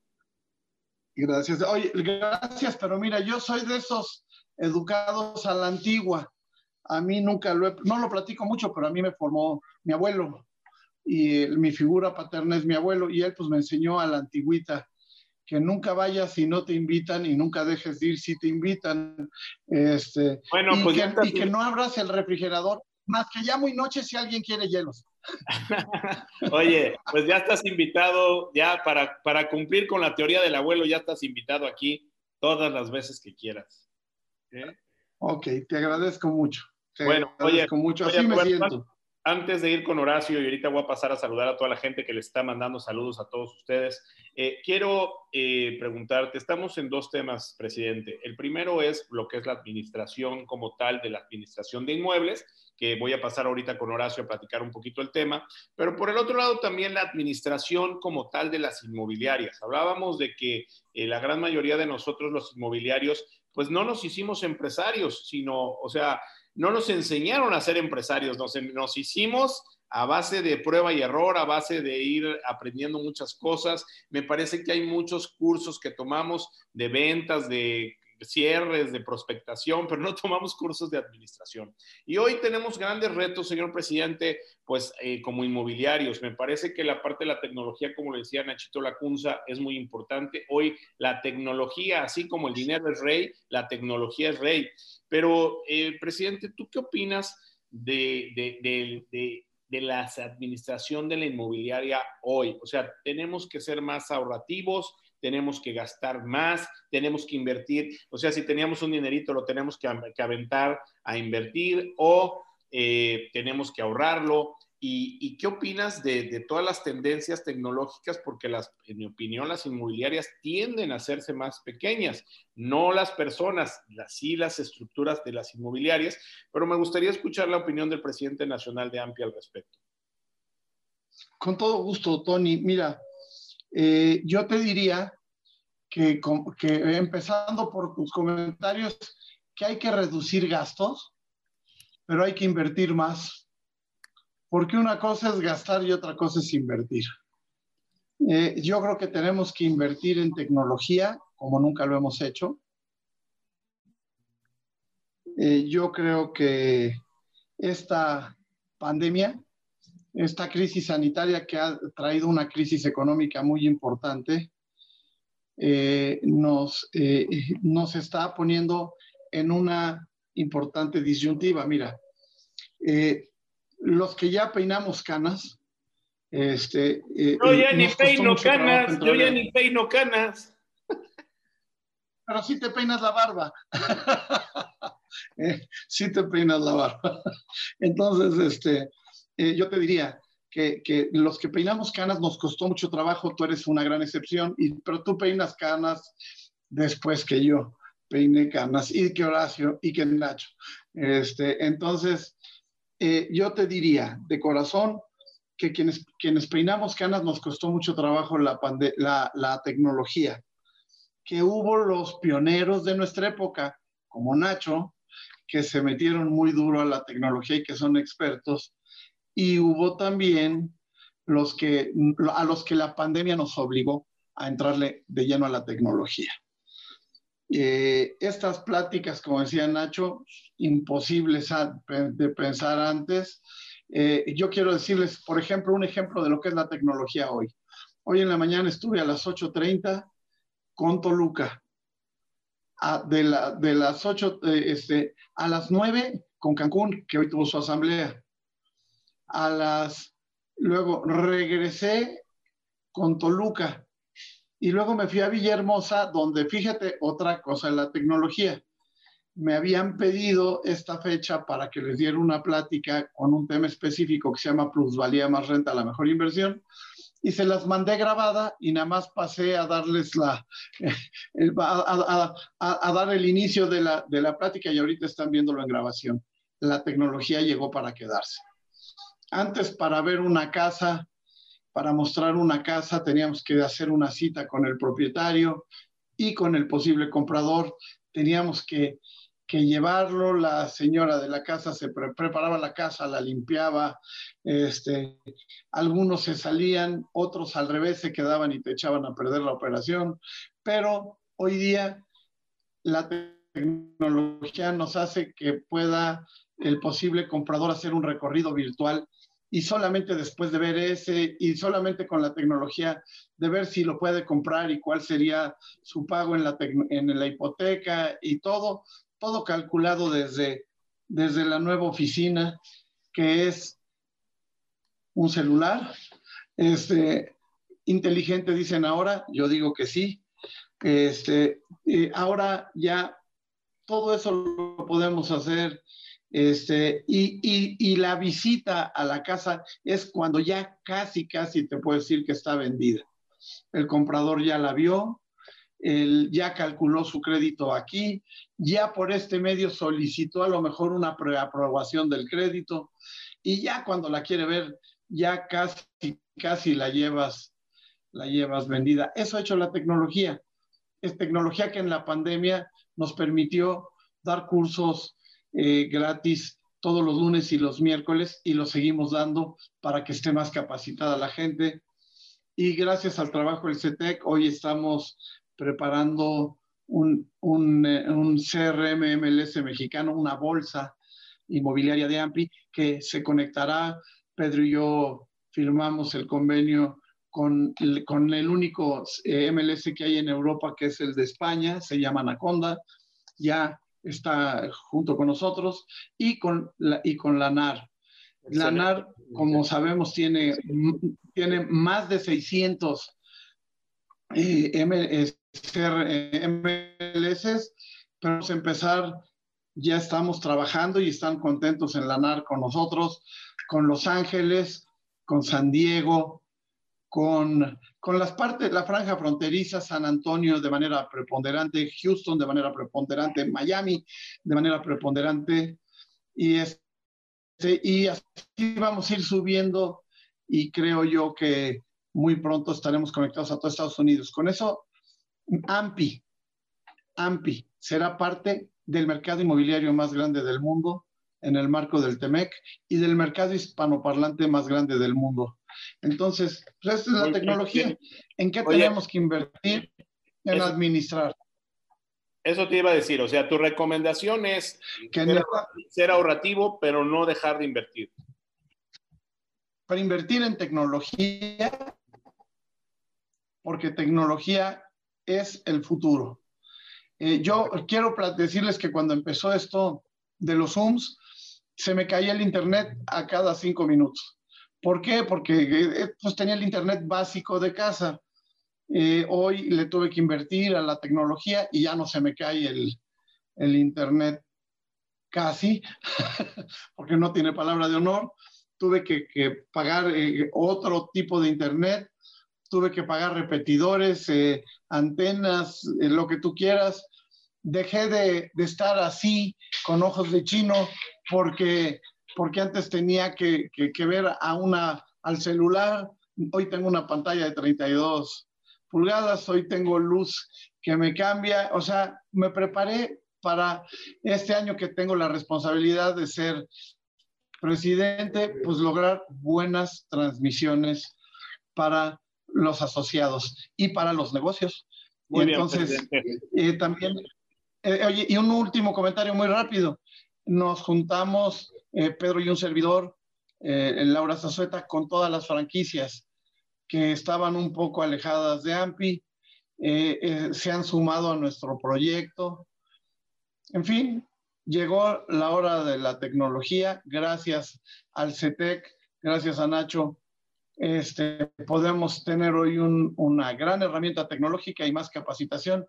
Gracias. Oye, gracias, pero mira, yo soy de esos educados a la antigua. A mí nunca lo he, no lo platico mucho, pero a mí me formó mi abuelo y mi figura paterna es mi abuelo y él pues me enseñó a la antigüita que nunca vayas si no te invitan y nunca dejes de ir si te invitan. Este, bueno, y, pues que, y que no abras el refrigerador más que ya muy noche si alguien quiere hielos. Oye, pues ya estás invitado, ya para, para cumplir con la teoría del abuelo, ya estás invitado aquí todas las veces que quieras. ¿Eh? Ok, te agradezco mucho. bueno, oye, mucho. Así me siento antes de ir con Horacio, y ahorita voy a pasar a saludar a toda la gente que le está mandando saludos a todos ustedes, eh, quiero eh, preguntarte, estamos en dos temas, presidente. El primero es lo que es la administración como tal de la administración de inmuebles, que voy a pasar ahorita con Horacio a platicar un poquito el tema, pero por el otro lado también la administración como tal de las inmobiliarias. Hablábamos de que eh, la gran mayoría de nosotros los inmobiliarios, pues no nos hicimos empresarios, sino, o sea, no nos enseñaron a ser empresarios, nos, nos hicimos a base de prueba y error, a base de ir aprendiendo muchas cosas. Me parece que hay muchos cursos que tomamos de ventas, de cierres, de prospectación, pero no tomamos cursos de administración. Y hoy tenemos grandes retos, señor presidente, pues eh, como inmobiliarios. Me parece que la parte de la tecnología, como le decía Nachito Lacunza, es muy importante. Hoy la tecnología, así como el dinero es rey, la tecnología es rey. Pero, eh, presidente, ¿tú qué opinas de, de, de, de la administración de la inmobiliaria hoy? O sea, tenemos que ser más ahorrativos, tenemos que gastar más, tenemos que invertir, o sea, si teníamos un dinerito lo tenemos que, aventar a invertir o eh, tenemos que ahorrarlo. ¿Y, qué opinas de, todas las tendencias tecnológicas? Porque las, en mi opinión las inmobiliarias tienden a hacerse más pequeñas, no las personas, las, sí las estructuras de las inmobiliarias, pero me gustaría escuchar la opinión del presidente nacional de AMPI al respecto. Con todo gusto, Tony. Mira, eh, yo te diría que, que, empezando por tus comentarios, que hay que reducir gastos, pero hay que invertir más, porque una cosa es gastar y otra cosa es invertir. Eh, yo creo que tenemos que invertir en tecnología como nunca lo hemos hecho. Eh, yo creo que esta pandemia esta crisis sanitaria que ha traído una crisis económica muy importante, eh, nos, eh, nos está poniendo en una importante disyuntiva. Mira, eh, los que ya peinamos canas, este, eh, yo ya ni peino canas, yo ya ni peino canas. Pero sí te peinas la barba. eh, sí te peinas la barba. Entonces, este, eh, yo te diría que, que, los que peinamos canas nos costó mucho trabajo, tú eres una gran excepción, y, pero tú peinas canas después que yo peiné canas, y que Horacio, y que Nacho. Este, entonces, eh, yo te diría de corazón que quienes, quienes peinamos canas nos costó mucho trabajo la, la, la tecnología, que hubo los pioneros de nuestra época, como Nacho, que se metieron muy duro a la tecnología y que son expertos, y hubo también los que, a los que la pandemia nos obligó a entrarle de lleno a la tecnología. Eh, estas pláticas, como decía Nacho, imposibles de pensar antes. Eh, yo quiero decirles, por ejemplo, un ejemplo de lo que es la tecnología hoy. Hoy en la mañana estuve a las 8.30 con Toluca. A, de, la, de, las 8, eh, este, a las 9 con Cancún, que hoy tuvo su asamblea. A las, luego regresé con Toluca y luego me fui a Villahermosa, donde fíjate otra cosa la tecnología. Me habían pedido esta fecha para que les diera una plática con un tema específico que se llama plusvalía más renta, la mejor inversión, y se las mandé grabada y nada más pasé a darles la, el, a, a, a, dar el inicio de la, de la plática y ahorita están viéndolo en grabación. La tecnología llegó para quedarse. Antes para ver una casa para mostrar una casa teníamos que hacer una cita con el propietario y con el posible comprador. Teníamos que, llevarlo, la señora de la casa se pre preparaba la casa, la limpiaba, este, algunos se salían, otros al revés se quedaban y te echaban a perder la operación, pero hoy día la tecnología nos hace que pueda el posible comprador hacer un recorrido virtual y solamente después de ver ese y solamente con la tecnología de ver si lo puede comprar y cuál sería su pago en la, en la hipoteca y todo, todo calculado desde, desde la nueva oficina que es un celular. Este, inteligente dicen ahora, yo digo que sí. Este, ahora ya todo eso lo podemos hacer este, y, y, y, la visita a la casa es cuando ya casi, casi te puedo decir que está vendida. El comprador ya la vio, ya calculó su crédito aquí, ya por este medio solicitó a lo mejor una preaprobación del crédito y ya cuando la quiere ver, ya casi, casi la llevas, la llevas vendida. Eso ha hecho la tecnología. Es tecnología que en la pandemia nos permitió dar cursos eh, gratis todos los lunes y los miércoles y lo seguimos dando para que esté más capacitada la gente. Y gracias al trabajo del CETEC, hoy estamos preparando un, un, eh, un CRM MLS mexicano, una bolsa inmobiliaria de AMPI que se conectará. Pedro y yo firmamos el convenio con, con el único eh, MLS que hay en Europa, que es el de España, se llama Anaconda. Ya está junto con nosotros y con la, y con la NAR. La NAR, como sabemos, tiene, tiene más de 600 eh, MLS, pero vamos a empezar, ya estamos trabajando y están contentos en la NAR con nosotros, con Los Ángeles, con San Diego, con, con las partes, la franja fronteriza, San Antonio de manera preponderante, Houston de manera preponderante, Miami de manera preponderante, y, y así vamos a ir subiendo y creo yo que muy pronto estaremos conectados a todos Estados Unidos. Con eso, AMPI, AMPI será parte del mercado inmobiliario más grande del mundo en el marco del TEMEC y del mercado hispanoparlante más grande del mundo. Entonces, pues esta es la tecnología. ¿En qué tenemos que invertir? En eso, administrar. Eso te iba a decir, o sea, tu recomendación es que ser, ser ahorrativo, pero no dejar de invertir. Para invertir en tecnología, porque tecnología es el futuro. Eh, yo quiero decirles que cuando empezó esto de los Zooms, se me caía el internet a cada cinco minutos. ¿Por qué? Porque eh, pues, tenía el internet básico de casa. Eh, hoy le tuve que invertir a la tecnología y ya no se me cae el, el internet casi, porque no tiene palabra de honor. Tuve que, que pagar otro tipo de internet tuve que pagar repetidores, eh, antenas, eh, lo que tú quieras. Dejé de, de, estar así con ojos de chino porque, porque antes tenía que, que, que, ver a una, al celular. Hoy tengo una pantalla de 32 pulgadas, hoy tengo luz que me cambia. O sea, me preparé para este año que tengo la responsabilidad de ser presidente, pues lograr buenas transmisiones para los asociados y para los negocios. y entonces, eh, también, eh, oye, y un último comentario muy rápido. Nos juntamos, eh, Pedro y un servidor, Laura Zazueta, con todas las franquicias que estaban un poco alejadas de AMPI, se han sumado a nuestro proyecto. En fin, llegó la hora de la tecnología, gracias al CETEC, gracias a Nacho este, podemos tener hoy una gran herramienta tecnológica y más capacitación.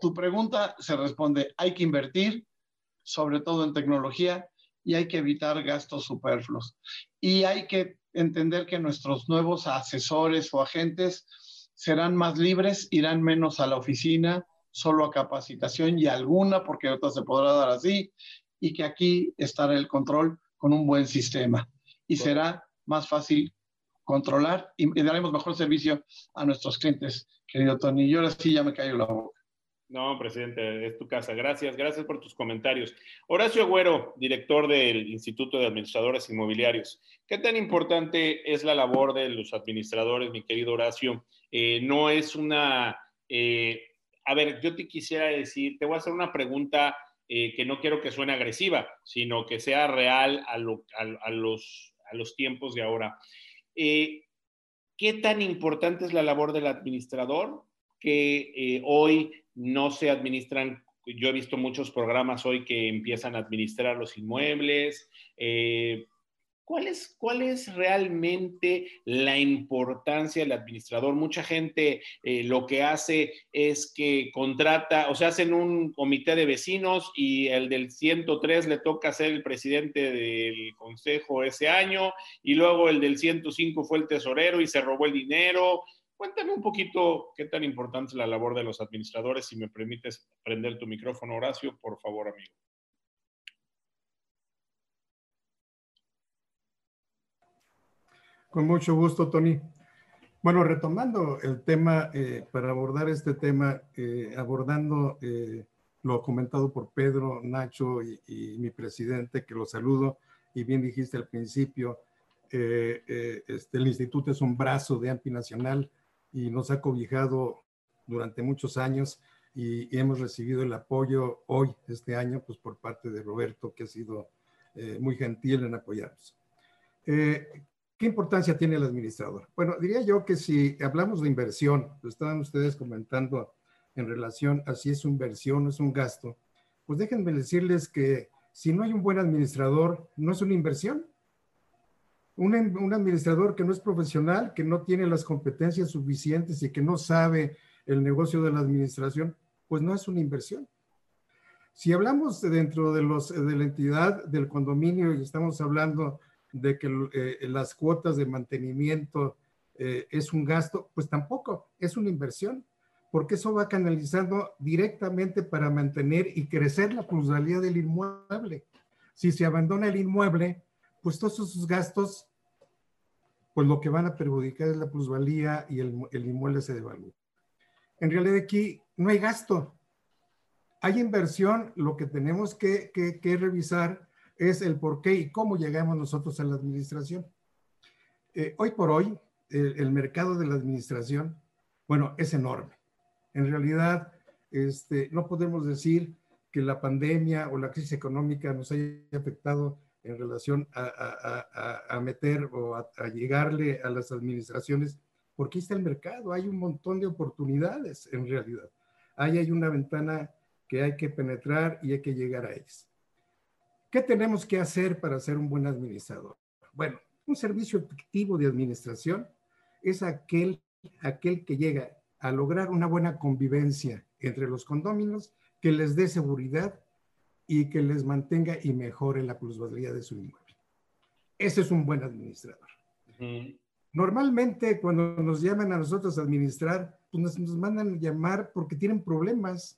Tu pregunta se responde, hay que invertir, sobre todo en tecnología, y hay que evitar gastos superfluos. Y hay que entender que nuestros nuevos asesores o agentes serán más libres, irán menos a la oficina, solo a capacitación y alguna, porque otra se podrá dar así, y que aquí estará el control con un buen sistema. Y será más fácil controlar y, daremos mejor servicio a nuestros clientes, querido Tony. Y ahora sí ya me cayó la boca. No, presidente, es tu casa. Gracias, gracias por tus comentarios. Horacio Agüero, director del Instituto de Administradores Inmobiliarios. ¿Qué tan importante es la labor de los administradores, mi querido Horacio? Eh, no es una... Eh, a ver, yo te quisiera decir, te voy a hacer una pregunta eh, que no quiero que suene agresiva, sino que sea real a, los, tiempos de ahora. ¿Qué tan importante es la labor del administrador? Que hoy no se administran, yo he visto muchos programas hoy que empiezan a administrar los inmuebles, eh, ¿Cuál es, ¿Cuál es realmente la importancia del administrador? Mucha gente eh, lo que hace es que contrata, o sea, hacen un comité de vecinos y el del 103 le toca ser el presidente del consejo ese año y luego el del 105 fue el tesorero y se robó el dinero. Cuéntame un poquito qué tan importante es la labor de los administradores. Si me permites prender tu micrófono, Horacio, por favor, amigo. Con mucho gusto, Tony. Bueno, retomando el tema, eh, para abordar este tema, eh, abordando eh, lo comentado por Pedro, Nacho y, mi presidente, que lo saludo, y bien dijiste al principio, este, el instituto es un brazo de AMPI Nacional y nos ha cobijado durante muchos años y, hemos recibido el apoyo hoy, este año, pues por parte de Roberto, que ha sido muy gentil en apoyarnos. ¿Qué importancia tiene el administrador? Bueno, diría yo que si hablamos de inversión, lo estaban ustedes comentando en relación a si es una inversión o es un gasto, pues déjenme decirles que si no hay un buen administrador, no es una inversión. Un, un, administrador que no es profesional, que no tiene las competencias suficientes y que no sabe el negocio de la administración, pues no es una inversión. Si hablamos dentro de, los, de la entidad del condominio y estamos hablando de que eh, las cuotas de mantenimiento eh, es un gasto, pues tampoco, es una inversión, porque eso va canalizando directamente para mantener y crecer la plusvalía del inmueble. Si se abandona el inmueble, pues todos esos gastos, pues lo que van a perjudicar es la plusvalía y el, inmueble se devalúa. En realidad aquí no hay gasto, hay inversión, lo que tenemos que revisar es el por qué y cómo llegamos nosotros a la administración. Eh, hoy por hoy, el, mercado de la administración, bueno, es enorme. En realidad, este, no podemos decir que la pandemia o la crisis económica nos haya afectado en relación a, meter o a, llegarle a las administraciones, porque está el mercado, hay un montón de oportunidades en realidad. Ahí hay una ventana que hay que penetrar y hay que llegar a ellas. ¿Qué tenemos que hacer para ser un buen administrador? Bueno, un servicio efectivo de administración es aquel, aquel que llega a lograr una buena convivencia entre los condóminos, que les dé seguridad y que les mantenga y mejore la plusvalía de su inmueble. Ese es un buen administrador. Normalmente cuando nos llaman a nosotros a administrar, pues nos, nos mandan llamar porque tienen problemas.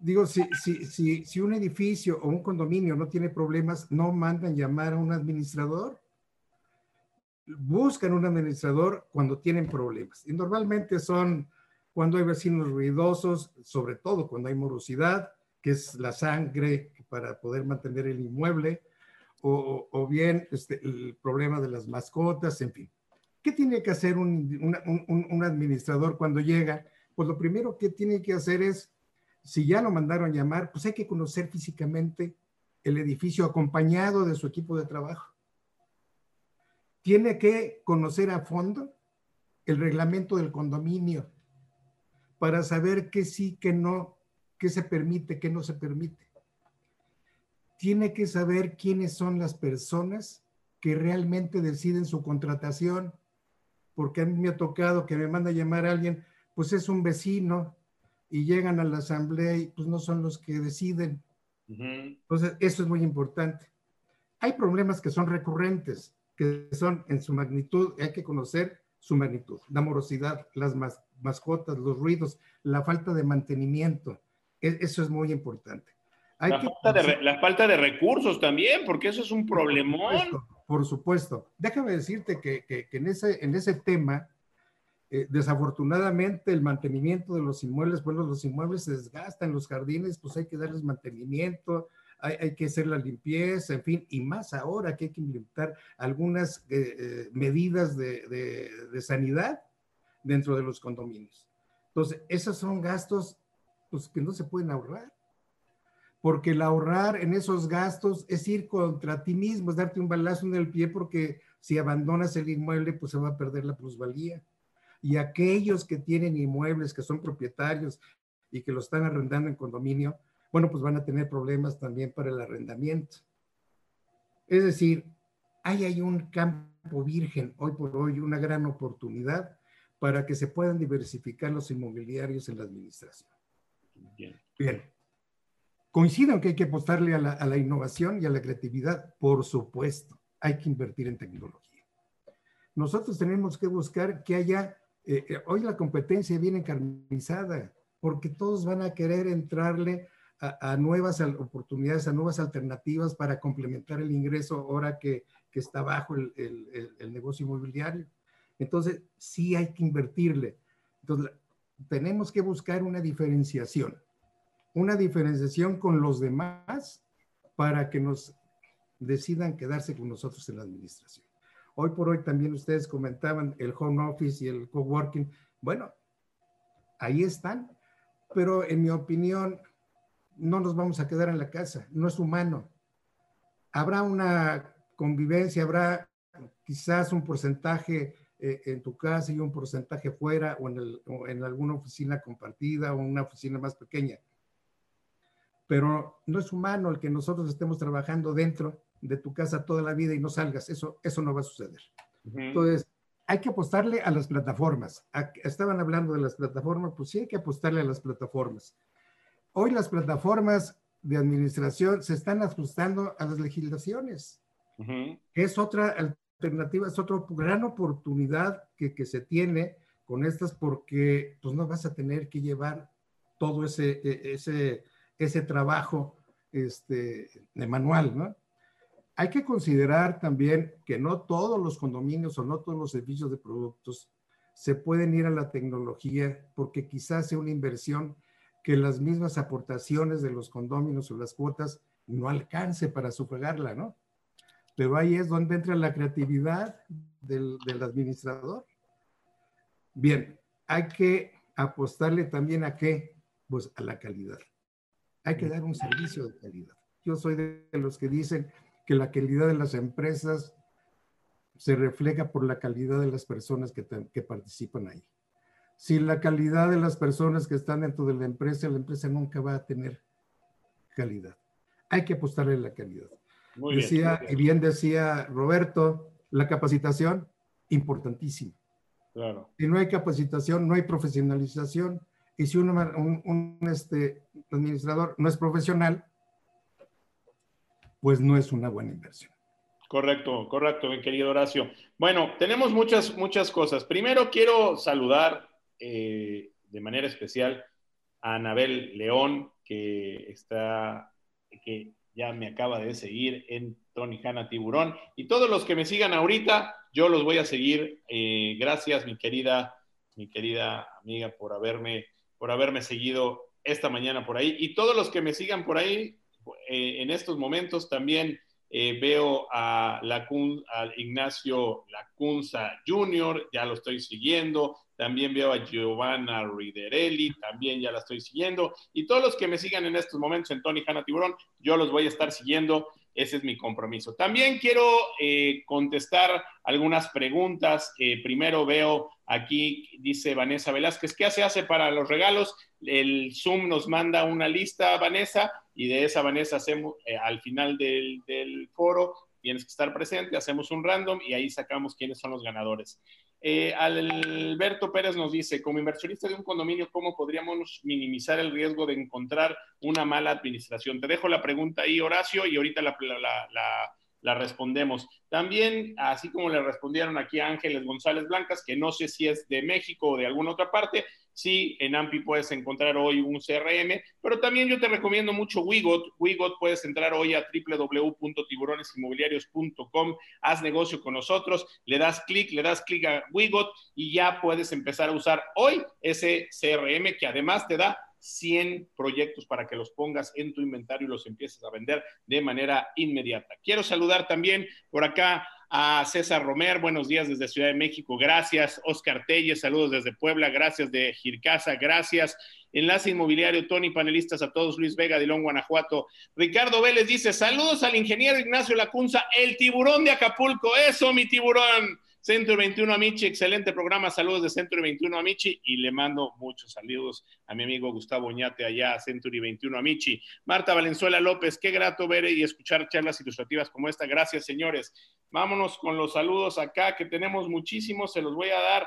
Digo, si, si, si, si un edificio o un condominio no tiene problemas, no mandan llamar a un administrador buscan un administrador cuando tienen problemas. Y normalmente son cuando hay vecinos ruidosos, sobre todo cuando hay morosidad, que es la sangre para poder mantener el inmueble, o, bien este, el problema de las mascotas, en fin. ¿Qué tiene que hacer un, un, administrador cuando llega? Pues lo primero que tiene que hacer es, si ya lo mandaron llamar, pues hay que conocer físicamente el edificio acompañado de su equipo de trabajo tiene que conocer a fondo el reglamento del condominio para saber qué sí, qué no, qué se permite, qué no se permite. Tiene que saber quiénes son las personas que realmente deciden su contratación, porque a mí me ha tocado que me manda a llamar a alguien, pues es un vecino y llegan a la asamblea y pues no son los que deciden. Entonces, eso es muy importante. Hay problemas que son recurrentes que son en su magnitud, hay que conocer su magnitud, la morosidad, las mascotas, los ruidos, la falta de mantenimiento. E, eso es muy importante. Hay la, falta de, la, falta de, recursos también, porque eso es un problemón. Por supuesto. Déjame decirte que, que, en, ese, en ese tema, eh, desafortunadamente el mantenimiento de los inmuebles, bueno, los inmuebles se desgastan, los jardines, pues hay que darles mantenimiento, hay, que hacer la limpieza, en fin, y más ahora que hay que implementar algunas eh, eh, medidas de, sanidad dentro de los condominios. Entonces, esos son gastos pues, que no se pueden ahorrar, porque el ahorrar en esos gastos es ir contra ti mismo, es darte un balazo en el pie, porque si abandonas el inmueble, pues se va a perder la plusvalía. Y aquellos que tienen inmuebles, que son propietarios y que lo están arrendando en condominio, bueno, pues van a tener problemas también para el arrendamiento. Es decir, hay, hay un campo virgen hoy por hoy, una gran oportunidad para que se puedan diversificar los inmobiliarios en la administración. Bien. Bien. Coincido en que hay que apostarle a la, innovación y a la creatividad, por supuesto. Hay que invertir en tecnología. Nosotros tenemos que buscar que haya, eh, eh, hoy la competencia viene encarnizada, porque todos van a querer entrarle a, nuevas oportunidades, a nuevas alternativas para complementar el ingreso ahora que, que está bajo el, el, el, negocio inmobiliario. Entonces, sí hay que invertirle. Entonces, tenemos que buscar una diferenciación, una diferenciación con los demás para que nos decidan quedarse con nosotros en la administración. Hoy por hoy también ustedes comentaban el home office y el coworking. Bueno, ahí están, pero en mi opinión, no nos vamos a quedar en la casa, no es humano. Habrá una convivencia, habrá quizás un porcentaje eh, en tu casa y un porcentaje fuera o en, en alguna oficina compartida o una oficina más pequeña. Pero no es humano el que nosotros estemos trabajando dentro de tu casa toda la vida y no salgas. Eso, eso no va a suceder. Entonces, hay que apostarle a las plataformas. estaban hablando de las plataformas, pues sí hay que apostarle a las plataformas. Hoy las plataformas de administración se están ajustando a las legislaciones. Es otra alternativa, es otra gran oportunidad que, que, se tiene con estas porque pues no vas a tener que llevar todo ese, e, ese, ese trabajo este, de manual, ¿no? Hay que considerar también que no todos los condominios o no todos los servicios de productos se pueden ir a la tecnología porque quizás sea una inversión que las mismas aportaciones de los condóminos o las cuotas no alcance para sufragarla, ¿no? Pero ahí es donde entra la creatividad del, administrador. Bien, hay que apostarle también a qué? Pues a la calidad. Hay que dar un servicio de calidad. Yo soy de los que dicen que la calidad de las empresas se refleja por la calidad de las personas que, que participan ahí. sin la calidad de las personas que están dentro de la empresa, la empresa nunca va a tener calidad. Hay que apostarle a la calidad. Muy decía, bien, y bien decía Roberto, la capacitación, importantísima. Claro. Si no hay capacitación, no hay profesionalización. Y si un, un, este, administrador no es profesional, pues no es una buena inversión. Correcto, correcto, mi querido Horacio. Bueno, tenemos muchas, muchas cosas. Primero quiero saludar eh, de manera especial a Anabel León, que está, que ya me acaba de seguir en Tony Hanna Tiburón. Y todos los que me sigan ahorita, yo los voy a seguir. Eh, gracias, mi querida, mi querida amiga, por haberme, por haberme seguido esta mañana por ahí. Y todos los que me sigan por ahí, eh, en estos momentos también eh, veo a, la, Ignacio Lacunza Jr., ya lo estoy siguiendo. También veo a Giovanna Riderelli, también ya la estoy siguiendo. Y todos los que me sigan en estos momentos en Tony Hanna Tiburón, yo los voy a estar siguiendo. Ese es mi compromiso. También quiero eh, contestar algunas preguntas. primero veo aquí, dice Vanessa Velázquez, ¿qué se hace para los regalos? El Zoom nos manda una lista, Vanessa, y de esa, Vanessa, hacemos eh, al final del, del, foro, tienes que estar presente, hacemos un random y ahí sacamos quiénes son los ganadores. Eh, Alberto Pérez nos dice, como inversionista de un condominio, ¿cómo podríamos minimizar el riesgo de encontrar una mala administración? Te dejo la pregunta ahí, Horacio, y ahorita la, la, respondemos. También, así como le respondieron aquí a Ángeles González Blancas, que no sé si es de México o de alguna otra parte, Sí, en AMPI puedes encontrar hoy un CRM, pero también yo te recomiendo mucho Wigot. Wigot puedes entrar hoy a www.tiburonesinmobiliarios.com, haz negocio con nosotros, le das clic, le das clic a Wigot y ya puedes empezar a usar hoy ese CRM que además te da 100 proyectos para que los pongas en tu inventario y los empieces a vender de manera inmediata. Quiero saludar también por acá a César Romer, buenos días desde Ciudad de México, gracias. Oscar Telles, saludos desde Puebla, gracias de Gircasa, gracias. Enlace Inmobiliario, Tony, panelistas a todos, Luis Vega, Dilón, Guanajuato. Ricardo Vélez dice, saludos al ingeniero Ignacio Lacunza, el tiburón de Acapulco, eso mi tiburón. Centro 21 Amici, excelente programa. Saludos de Centro 21 Amici y le mando muchos saludos a mi amigo Gustavo Oñate allá Century 21 Amici. Marta Valenzuela López, qué grato ver y escuchar charlas ilustrativas como esta. Gracias, señores. Vámonos con los saludos acá, que tenemos muchísimos, se los voy a dar.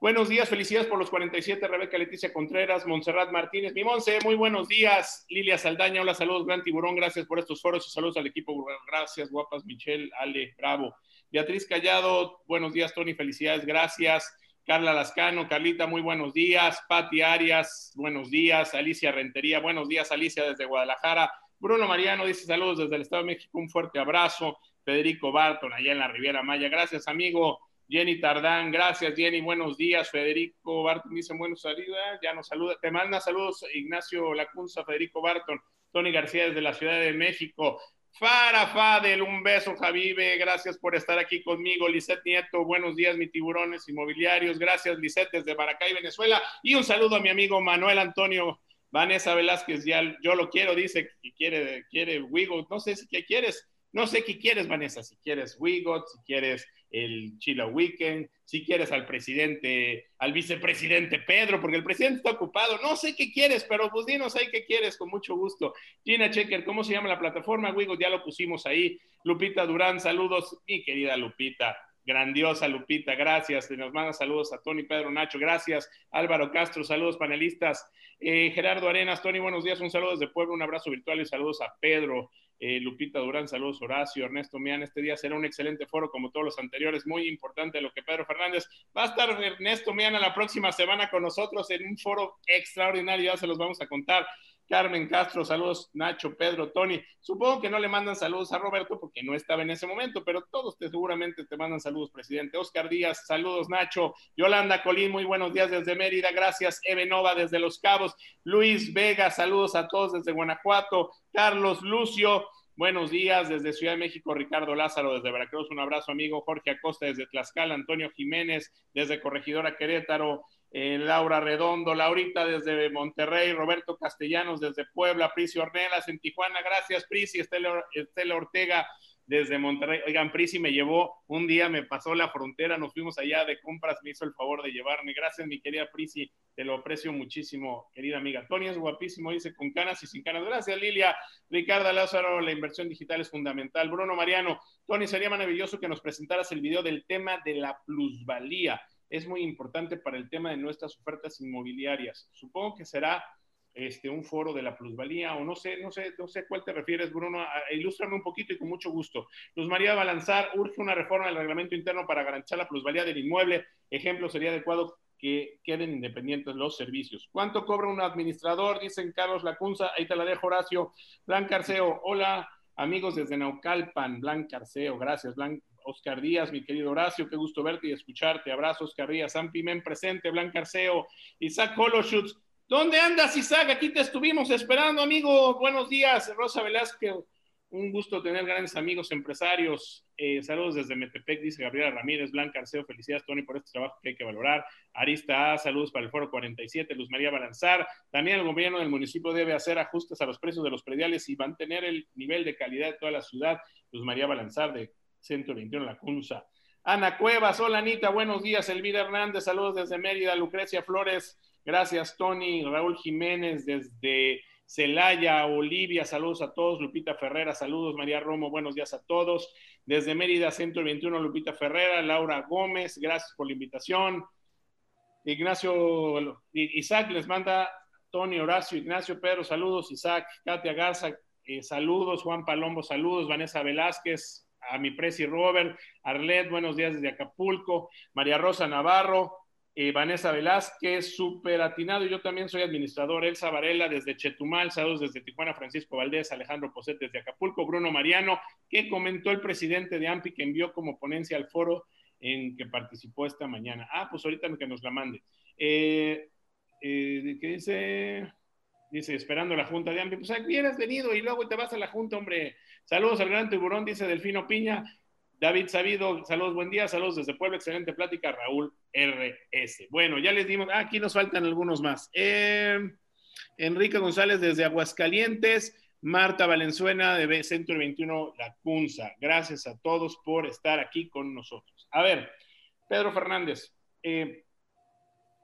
Buenos días, felicidades por los 47, Rebeca Leticia Contreras, Montserrat Martínez, mi Monse, muy buenos días, Lilia Saldaña, hola, saludos, Gran Tiburón, gracias por estos foros y saludos al equipo, gracias, guapas, Michelle, Ale, bravo. Beatriz Callado, buenos días, Tony, felicidades, gracias. Carla Lascano, Carlita, muy buenos días. Pati Arias, buenos días. Alicia Rentería, buenos días, Alicia desde Guadalajara. Bruno Mariano dice saludos desde el Estado de México, un fuerte abrazo. Federico Barton, allá en la Riviera Maya. Gracias, amigo. Jenny Tardán, gracias, Jenny, buenos días. Federico Barton dice buenos saludos, ya nos saluda. Te manda saludos Ignacio Lacunza, Federico Barton. Tony García desde la Ciudad de México. Fara Fadel, un beso, Javive, gracias por estar aquí conmigo. Lisette Nieto, buenos días, mi tiburones inmobiliarios. Gracias, Lisette, desde Maracay, Venezuela. Y un saludo a mi amigo Manuel Antonio Vanessa Velázquez, ya yo lo quiero, dice que quiere, quiere Wigo. No sé si qué quieres, no sé qué quieres, Vanessa, si quieres Wigot, si quieres el Chila Weekend, si quieres al presidente, al vicepresidente Pedro, porque el presidente está ocupado, no sé qué quieres, pero pues dinos ahí qué quieres, con mucho gusto. Gina Checker, ¿cómo se llama la plataforma? Wigo, ya lo pusimos ahí. Lupita Durán, saludos, mi querida Lupita. Grandiosa Lupita, gracias. Nos manda saludos a Tony, Pedro, Nacho, gracias. Álvaro Castro, saludos panelistas. Eh, Gerardo Arenas, Tony, buenos días, un saludo desde Puebla, un abrazo virtual y saludos a Pedro. Eh, Lupita Durán, saludos Horacio, Ernesto Mian. Este día será un excelente foro como todos los anteriores, muy importante lo que Pedro Fernández. Va a estar Ernesto Mian la próxima semana con nosotros en un foro extraordinario, ya se los vamos a contar. Carmen Castro, saludos Nacho, Pedro, Tony. Supongo que no le mandan saludos a Roberto porque no estaba en ese momento, pero todos te, seguramente te mandan saludos, presidente. Oscar Díaz, saludos Nacho. Yolanda Colín, muy buenos días desde Mérida. Gracias. Eve Nova desde Los Cabos. Luis Vega, saludos a todos desde Guanajuato. Carlos Lucio, Buenos días desde Ciudad de México, Ricardo Lázaro desde Veracruz, un abrazo amigo, Jorge Acosta desde Tlaxcala, Antonio Jiménez desde Corregidora Querétaro, eh, Laura Redondo, Laurita desde Monterrey, Roberto Castellanos desde Puebla, Prisio Ornelas en Tijuana, gracias Prisi, Estela, Estela Ortega desde Monterrey. Oigan, Prisi me llevó un día, me pasó la frontera, nos fuimos allá de compras, me hizo el favor de llevarme. Gracias, mi querida Prisi, te lo aprecio muchísimo, querida amiga. Tony es guapísimo, dice con canas y sin canas. Gracias, Lilia. Ricardo Lázaro, la inversión digital es fundamental. Bruno Mariano, Tony, sería maravilloso que nos presentaras el video del tema de la plusvalía. Es muy importante para el tema de nuestras ofertas inmobiliarias. Supongo que será este, un foro de la plusvalía, o no sé, no sé, no sé cuál te refieres, Bruno, ilústrame un poquito y con mucho gusto. Luz María Balanzar urge una reforma del reglamento interno para garantizar la plusvalía del inmueble. Ejemplo, sería adecuado que queden independientes los servicios. ¿Cuánto cobra un administrador? Dicen Carlos Lacunza, ahí te la dejo, Horacio. Blanca Arceo, hola, amigos desde Naucalpan, Blanca Arceo, gracias, Blanca. Oscar Díaz, mi querido Horacio, qué gusto verte y escucharte. Abrazo, Oscar Díaz, San Pimén presente, Blanca Arceo, Isaac Coloschutz, ¿Dónde andas, Isaac? Aquí te estuvimos esperando, amigo. Buenos días, Rosa Velázquez. Un gusto tener grandes amigos empresarios. Eh, saludos desde Metepec, dice Gabriela Ramírez, Blanca Arceo. Felicidades, Tony, por este trabajo que hay que valorar. Arista A, saludos para el Foro 47. Luz María Balanzar. También el gobierno del municipio debe hacer ajustes a los precios de los prediales y mantener el nivel de calidad de toda la ciudad. Luz María Balanzar, de Centro 21 La Cunza. Ana Cuevas, hola Anita, buenos días. Elvira Hernández, saludos desde Mérida. Lucrecia Flores, Gracias, Tony. Raúl Jiménez desde Celaya, Olivia, saludos a todos. Lupita Ferrera, saludos. María Romo, buenos días a todos. Desde Mérida, Centro 21, Lupita Ferrera. Laura Gómez, gracias por la invitación. Ignacio, Isaac les manda Tony, Horacio, Ignacio, Pedro, saludos. Isaac, Katia Garza, eh, saludos. Juan Palombo, saludos. Vanessa Velázquez, a mi presi Robert. Arlet, buenos días desde Acapulco. María Rosa Navarro, eh, Vanessa Velázquez, súper atinado. Yo también soy administrador. Elsa Varela desde Chetumal, saludos desde Tijuana, Francisco Valdés, Alejandro Poset desde Acapulco, Bruno Mariano, que comentó el presidente de AMPI que envió como ponencia al foro en que participó esta mañana. Ah, pues ahorita que nos la mande. Eh, eh, ¿Qué dice? Dice, esperando la junta de AMPI. Pues hubieras venido y luego te vas a la junta, hombre. Saludos al gran tiburón, dice Delfino Piña. David Sabido, saludos, buen día, saludos desde Puebla, excelente plática, Raúl RS. Bueno, ya les dimos, ah, aquí nos faltan algunos más. Eh, Enrique González desde Aguascalientes, Marta Valenzuela de Centro 21 La Cunza. Gracias a todos por estar aquí con nosotros. A ver, Pedro Fernández, eh,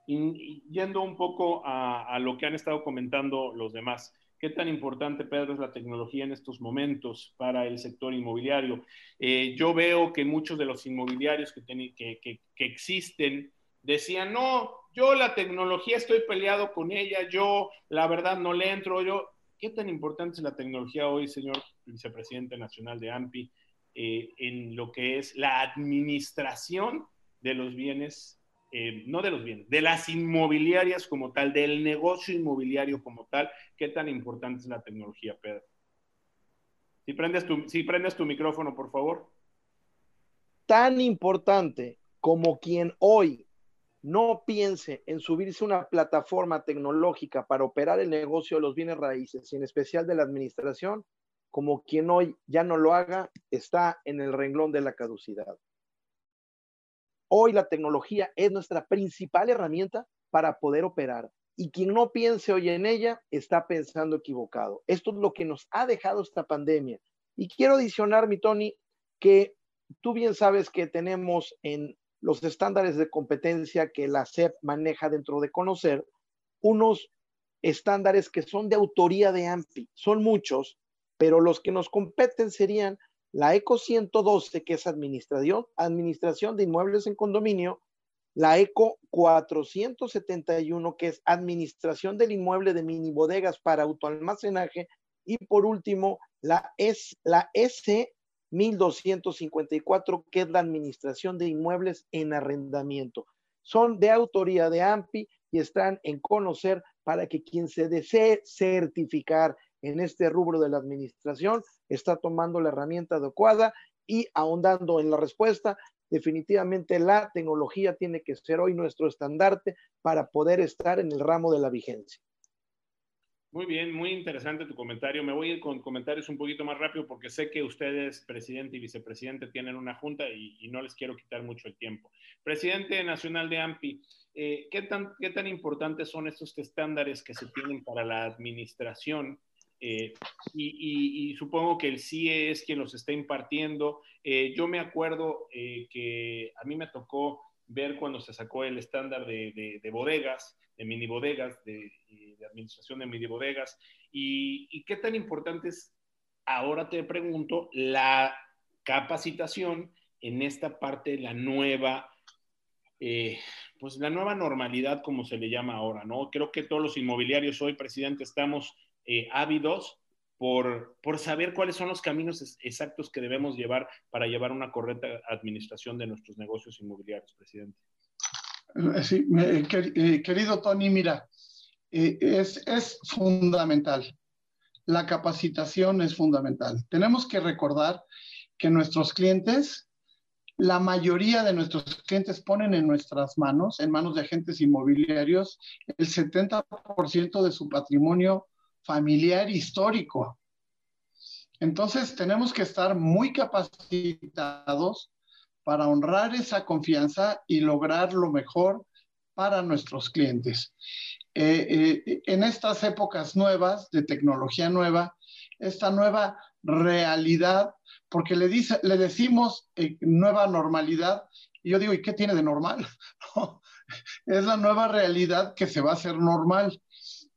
yendo un poco a lo que han estado comentando los demás. ¿Qué tan importante, Pedro, es la tecnología en estos momentos para el sector inmobiliario? Eh, yo veo que muchos de los inmobiliarios que, que, que, existen decían, no, yo la tecnología estoy peleado con ella, yo la verdad no le entro, yo... ¿Qué tan importante es la tecnología hoy, señor vicepresidente nacional de AMPI, eh, en lo que es la administración de los bienes eh, no de los bienes, de las inmobiliarias como tal, del negocio inmobiliario como tal, qué tan importante es la tecnología, Pedro. Si prendes tu, si prendes tu micrófono, por favor. Tan importante como quien hoy no piense en subirse una plataforma tecnológica para operar el negocio de los bienes raíces, en especial de la administración, como quien hoy ya no lo haga, está en el renglón de la caducidad. Hoy la tecnología es nuestra principal herramienta para poder operar. Y quien no piense hoy en ella está pensando equivocado. Esto es lo que nos ha dejado esta pandemia. Y quiero adicionar, mi Tony, que tú bien sabes que tenemos en los estándares de competencia que la SEP maneja dentro de conocer, unos estándares que son de autoría de AMPI. Son muchos, pero los que nos competen serían la ECO 112, que es administración, administración de inmuebles en condominio, la ECO 471, que es administración del inmueble de mini bodegas para autoalmacenaje, y por último, la, S, la S 1254, que es la administración de inmuebles en arrendamiento. Son de autoría de AMPI y están en conocer para que quien se desee certificar en este rubro de la administración está tomando la herramienta adecuada y ahondando en la respuesta. Definitivamente la tecnología tiene que ser hoy nuestro estandarte para poder estar en el ramo de la vigencia. Muy bien, muy interesante tu comentario. Me voy a ir con comentarios un poquito más rápido porque sé que ustedes, presidente y vicepresidente, tienen una junta y, no les quiero quitar mucho el tiempo. Presidente nacional de AMPI, eh, ¿qué, tan, ¿qué tan importantes son estos estándares que se tienen para la administración eh, y, supongo que el CIE es quien los está impartiendo. Eh, yo me acuerdo que a mí me tocó ver cuando se sacó el estándar de, bodegas, de mini bodegas, de, administración de mini bodegas, y, qué tan importante es, ahora te pregunto, la capacitación en esta parte, la nueva pues la nueva normalidad, como se le llama ahora, ¿no? Creo que todos los inmobiliarios hoy, presidente, estamos eh, ávidos por, por saber cuáles son los caminos exactos que debemos llevar para llevar una correcta administración de nuestros negocios inmobiliarios, presidente. Eh, sí, eh, querido Tony, mira, es, es fundamental. La capacitación es fundamental. Tenemos que recordar que nuestros clientes la mayoría de nuestros clientes ponen en nuestras manos, en manos de agentes inmobiliarios, el 70% de su patrimonio familiar histórico. Entonces, tenemos que estar muy capacitados para honrar esa confianza y lograr lo mejor para nuestros clientes. Eh, eh, en estas épocas nuevas, de tecnología nueva, esta nueva realidad porque le, dice, le decimos eh, nueva normalidad y yo digo, ¿y qué tiene de normal? es la nueva realidad que se va a hacer normal.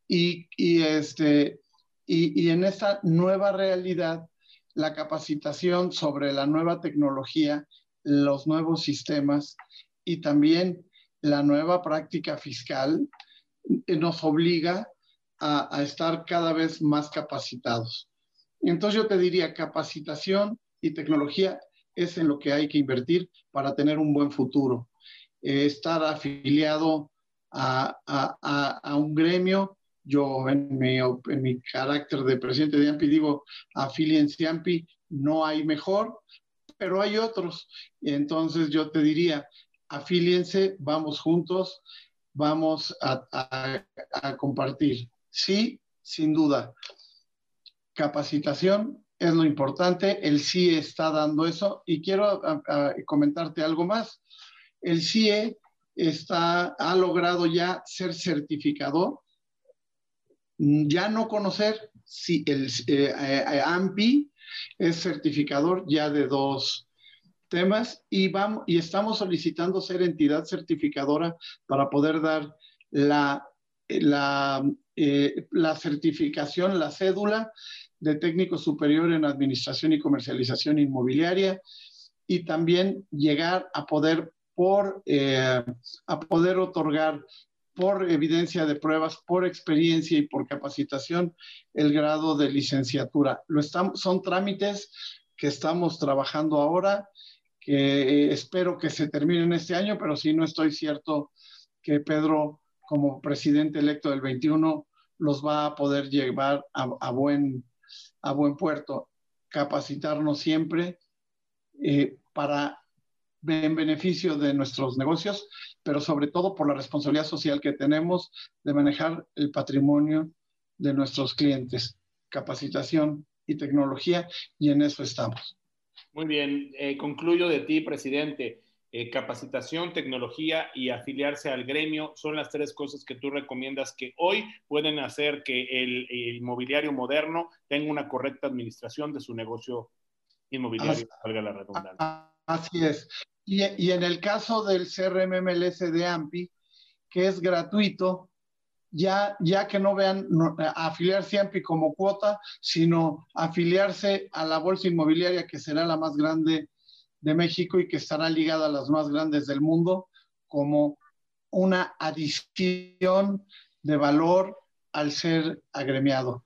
Y, este, y, en esta nueva realidad, la capacitación sobre la nueva tecnología, los nuevos sistemas y también la nueva práctica fiscal eh, nos obliga a, estar cada vez más capacitados. Entonces yo te diría capacitación y tecnología es en lo que hay que invertir para tener un buen futuro. Eh, estar afiliado a, a, un gremio, yo en mi, en mi, carácter de presidente de AMPI digo, afiliense AMPI, no hay mejor, pero hay otros. Entonces yo te diría, afíliense, vamos juntos, vamos a, a compartir. Sí, sin duda. Capacitación, es lo importante. El CIE está dando eso y quiero comentarte algo más. El CIE está, ha logrado ya ser certificador, ya no conocer si el eh, eh, AMPI es certificador ya de dos temas y, vamos, y estamos solicitando ser entidad certificadora para poder dar la, la, eh, la certificación, la cédula de técnico superior en administración y comercialización inmobiliaria y también llegar a poder por a poder otorgar por evidencia de pruebas, por experiencia y por capacitación el grado de licenciatura. Lo estamos, son trámites que estamos trabajando ahora, que espero que se terminen este año, pero sí no estoy cierto que Pedro, como presidente electo del 21, los va a poder llevar a, a buen a buen puerto, capacitarnos siempre eh, para en beneficio de nuestros negocios, pero sobre todo por la responsabilidad social que tenemos de manejar el patrimonio de nuestros clientes, capacitación y tecnología, y en eso estamos. Muy bien, eh, concluyo de ti, presidente. Eh, capacitación, tecnología y afiliarse al gremio son las tres cosas que tú recomiendas que hoy pueden hacer que el, inmobiliario moderno tenga una correcta administración de su negocio inmobiliario, valga la redundancia. Así es. Y, en el caso del CRM MLS de AMPI, que es gratuito, ya, ya que no vean afiliarse a AMPI como cuota, sino afiliarse a la bolsa inmobiliaria, que será la más grande de México y que estará ligada a las más grandes del mundo como una adición de valor al ser agremiado,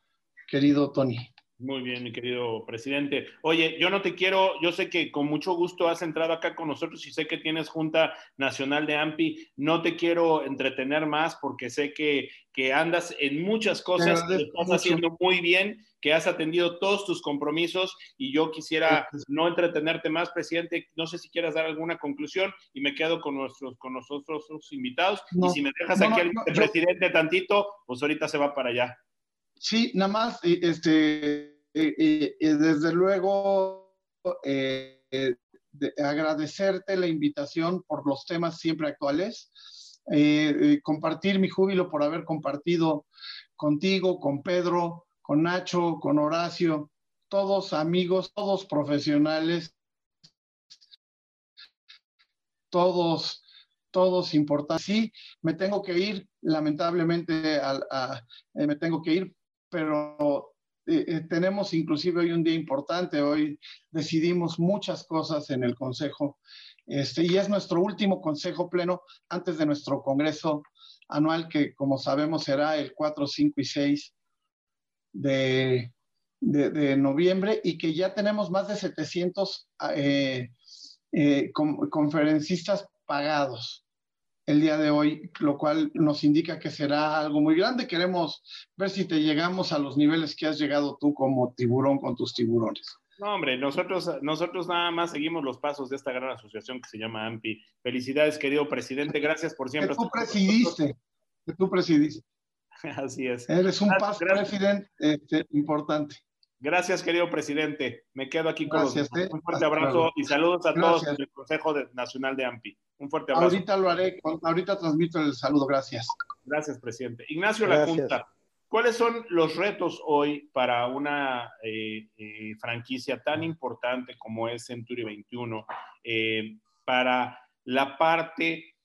querido Tony. Muy bien, mi querido presidente. Oye, yo no te quiero, yo sé que con mucho gusto has entrado acá con nosotros y sé que tienes Junta Nacional de AMPI. No te quiero entretener más porque sé que, que andas en muchas cosas, que estás haciendo muy bien, que has atendido todos tus compromisos y yo quisiera no entretenerte más, presidente. No sé si quieras dar alguna conclusión y me quedo con nuestros, con nosotros invitados. y si me dejas aquí al presidente tantito, pues ahorita se va para allá. Sí, nada más, este, desde luego, eh, agradecerte la invitación por los temas siempre actuales, eh, compartir mi júbilo por haber compartido contigo, con Pedro, con Nacho, con Horacio, todos amigos, todos profesionales, todos, todos importantes. Sí, me tengo que ir, lamentablemente, eh, me tengo que ir, pero eh, eh, tenemos inclusive hoy un día importante. Hoy decidimos muchas cosas en el Consejo este, y es nuestro último Consejo Pleno antes de nuestro Congreso anual que, como sabemos, será el 4, 5 y 6 de, de, noviembre y que ya tenemos más de 700 eh, conferencistas pagados el día de hoy, lo cual nos indica que será algo muy grande. Queremos ver si te llegamos a los niveles que has llegado tú como tiburón con tus tiburones. No, hombre, nosotros, nosotros nada más seguimos los pasos de esta gran asociación que se llama AMPI. Felicidades, querido presidente, gracias por siempre. Que tú presidiste, que tú presidiste. Así es. Eres un paso presidente este, importante. Gracias, querido presidente. Me quedo aquí con Gracias, ¿eh? Un fuerte abrazo y saludos a todos del Consejo Nacional de AMPI. Un fuerte abrazo. Ahorita lo haré, ahorita transmito el saludo. Gracias. Gracias, presidente. Ignacio Lacunta, ¿cuáles son los retos hoy para una eh, eh, franquicia tan importante como es Century 21 para la parte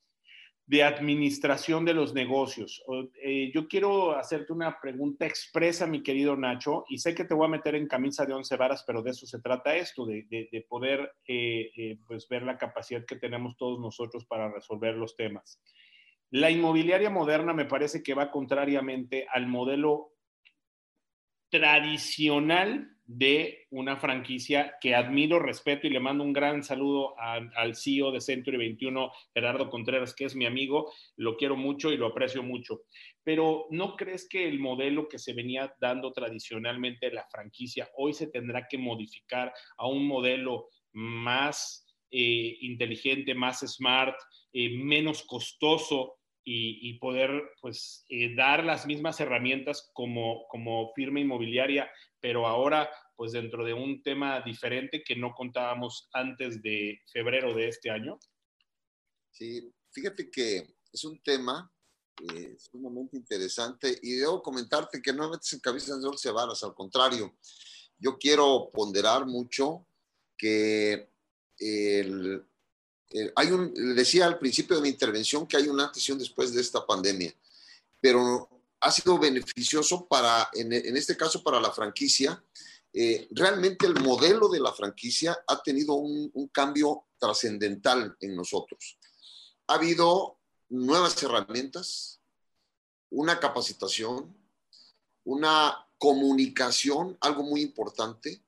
de administración de los negocios. Eh, yo quiero hacerte una pregunta expresa, mi querido Nacho, y sé que te voy a meter en camisa de once varas, pero de eso se trata esto, de, poder eh, eh, pues ver la capacidad que tenemos todos nosotros para resolver los temas. La inmobiliaria moderna me parece que va contrariamente al modelo tradicional de una franquicia que admiro, respeto y le mando un gran saludo al CEO de Century 21, Gerardo Contreras, que es mi amigo, lo quiero mucho y lo aprecio mucho. Pero ¿no crees que el modelo que se venía dando tradicionalmente la franquicia hoy se tendrá que modificar a un modelo más eh, inteligente, más smart, eh, menos costoso? Y, poder pues eh, dar las mismas herramientas como, como firma inmobiliaria pero ahora pues dentro de un tema diferente que no contábamos antes de febrero de este año? Sí, fíjate que es un tema eh, sumamente interesante y debo comentarte que no metes en cabeza de once varas, al contrario, yo quiero ponderar mucho que el, hay un, decía al principio de mi intervención que hay una antes y un después de esta pandemia, pero ha sido beneficioso para, en, este caso, para la franquicia. Eh, realmente el modelo de la franquicia ha tenido un, cambio trascendental en nosotros. Ha habido nuevas herramientas, una capacitación, una comunicación, algo muy importante,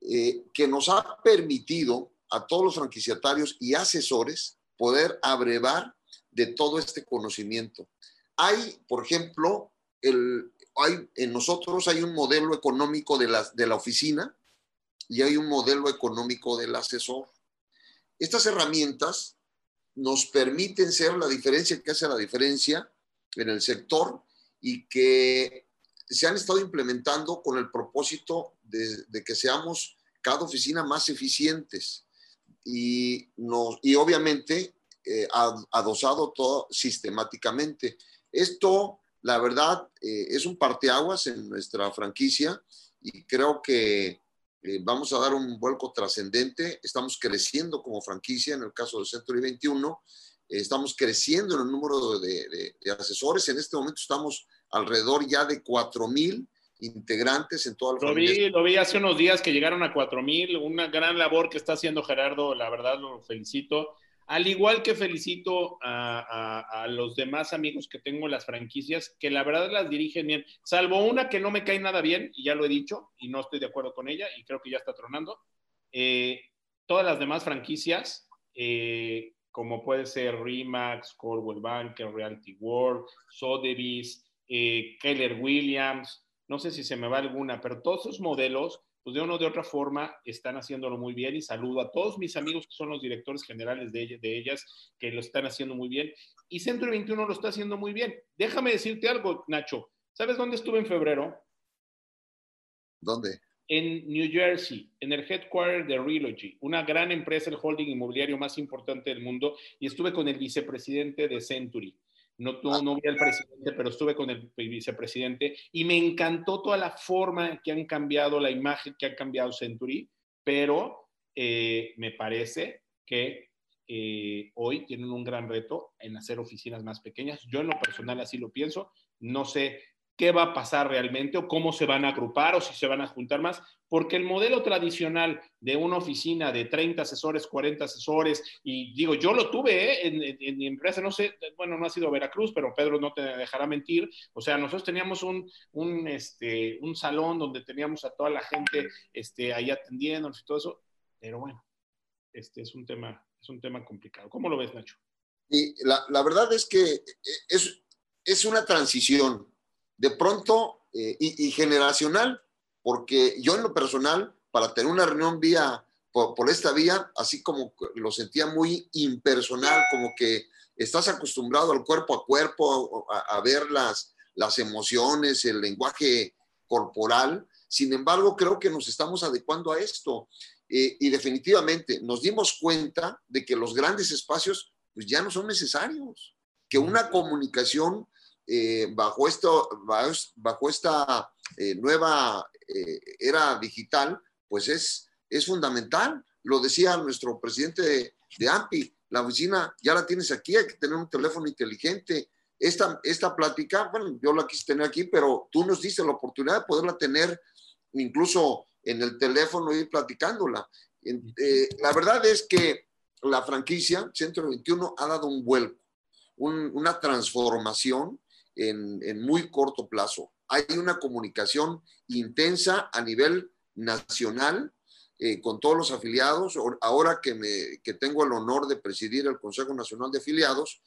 eh, que nos ha permitido a todos los franquiciatarios y asesores poder abrevar de todo este conocimiento. Hay, por ejemplo, el, hay, en nosotros hay un modelo económico de la, de la oficina y hay un modelo económico del asesor. Estas herramientas nos permiten ser la diferencia que hace la diferencia en el sector y que se han estado implementando con el propósito de, que seamos cada oficina más eficientes y, nos, y obviamente eh, adosado todo sistemáticamente. Esto, la verdad, eh, es un parteaguas en nuestra franquicia y creo que eh, vamos a dar un vuelco trascendente. Estamos creciendo como franquicia en el caso de Century 21. estamos creciendo en el número de, asesores. En este momento estamos alrededor ya de 4,000 integrantes en toda la lo Vi, lo vi hace unos días que llegaron a 4,000. Una gran labor que está haciendo Gerardo. La verdad, lo felicito. Al igual que felicito a, los demás amigos que tengo en las franquicias, que la verdad las dirigen bien, salvo una que no me cae nada bien, y ya lo he dicho, y no estoy de acuerdo con ella, y creo que ya está tronando. Eh, todas las demás franquicias, eh, como puede ser Remax, Coldwell Banker, Realty World, Sotheby's, eh, Keller Williams, no sé si se me va alguna, pero todos esos modelos pues de una o de otra forma están haciéndolo muy bien y saludo a todos mis amigos que son los directores generales de, de ellas, que lo están haciendo muy bien. Y Centro 21 lo está haciendo muy bien. Déjame decirte algo, Nacho. ¿Sabes dónde estuve en febrero? ¿Dónde? En New Jersey, en el headquarter de Relogy, una gran empresa, el holding inmobiliario más importante del mundo, y estuve con el vicepresidente de Century. No, no vi al presidente, pero estuve con el vicepresidente y me encantó toda la forma que han cambiado, la imagen que ha cambiado Century, pero eh, me parece que eh, hoy tienen un gran reto en hacer oficinas más pequeñas. Yo en lo personal así lo pienso. No sé qué va a pasar realmente o cómo se van a agrupar o si se van a juntar más, porque el modelo tradicional de una oficina de 30 asesores, 40 asesores, y digo, yo lo tuve ¿eh? en, mi empresa, no sé, bueno, no ha sido Veracruz, pero Pedro no te dejará mentir, o sea, nosotros teníamos un, un, este, un salón donde teníamos a toda la gente este, ahí atendiéndonos y todo eso, pero bueno, este es un tema, es un tema complicado. ¿Cómo lo ves, Nacho? Y la, la verdad es que es, es una transición de pronto, eh, y, generacional, porque yo en lo personal, para tener una reunión vía, por, esta vía, así como lo sentía muy impersonal, como que estás acostumbrado al cuerpo a cuerpo, a, ver las, las emociones, el lenguaje corporal. Sin embargo, creo que nos estamos adecuando a esto. Eh, y definitivamente nos dimos cuenta de que los grandes espacios pues ya no son necesarios, que una comunicación eh, bajo, esto, bajo esta eh, nueva eh, era digital, pues es, es fundamental. Lo decía nuestro presidente de, AMPI, la oficina ya la tienes aquí, hay que tener un teléfono inteligente. Esta, esta plática, bueno, yo la quise tener aquí, pero tú nos diste la oportunidad de poderla tener incluso en el teléfono y platicándola. la verdad es que la franquicia Centro 21 ha dado un vuelco, una transformación en, muy corto plazo. Hay una comunicación intensa a nivel nacional eh, con todos los afiliados. Ahora que, me, que tengo el honor de presidir el Consejo Nacional de Afiliados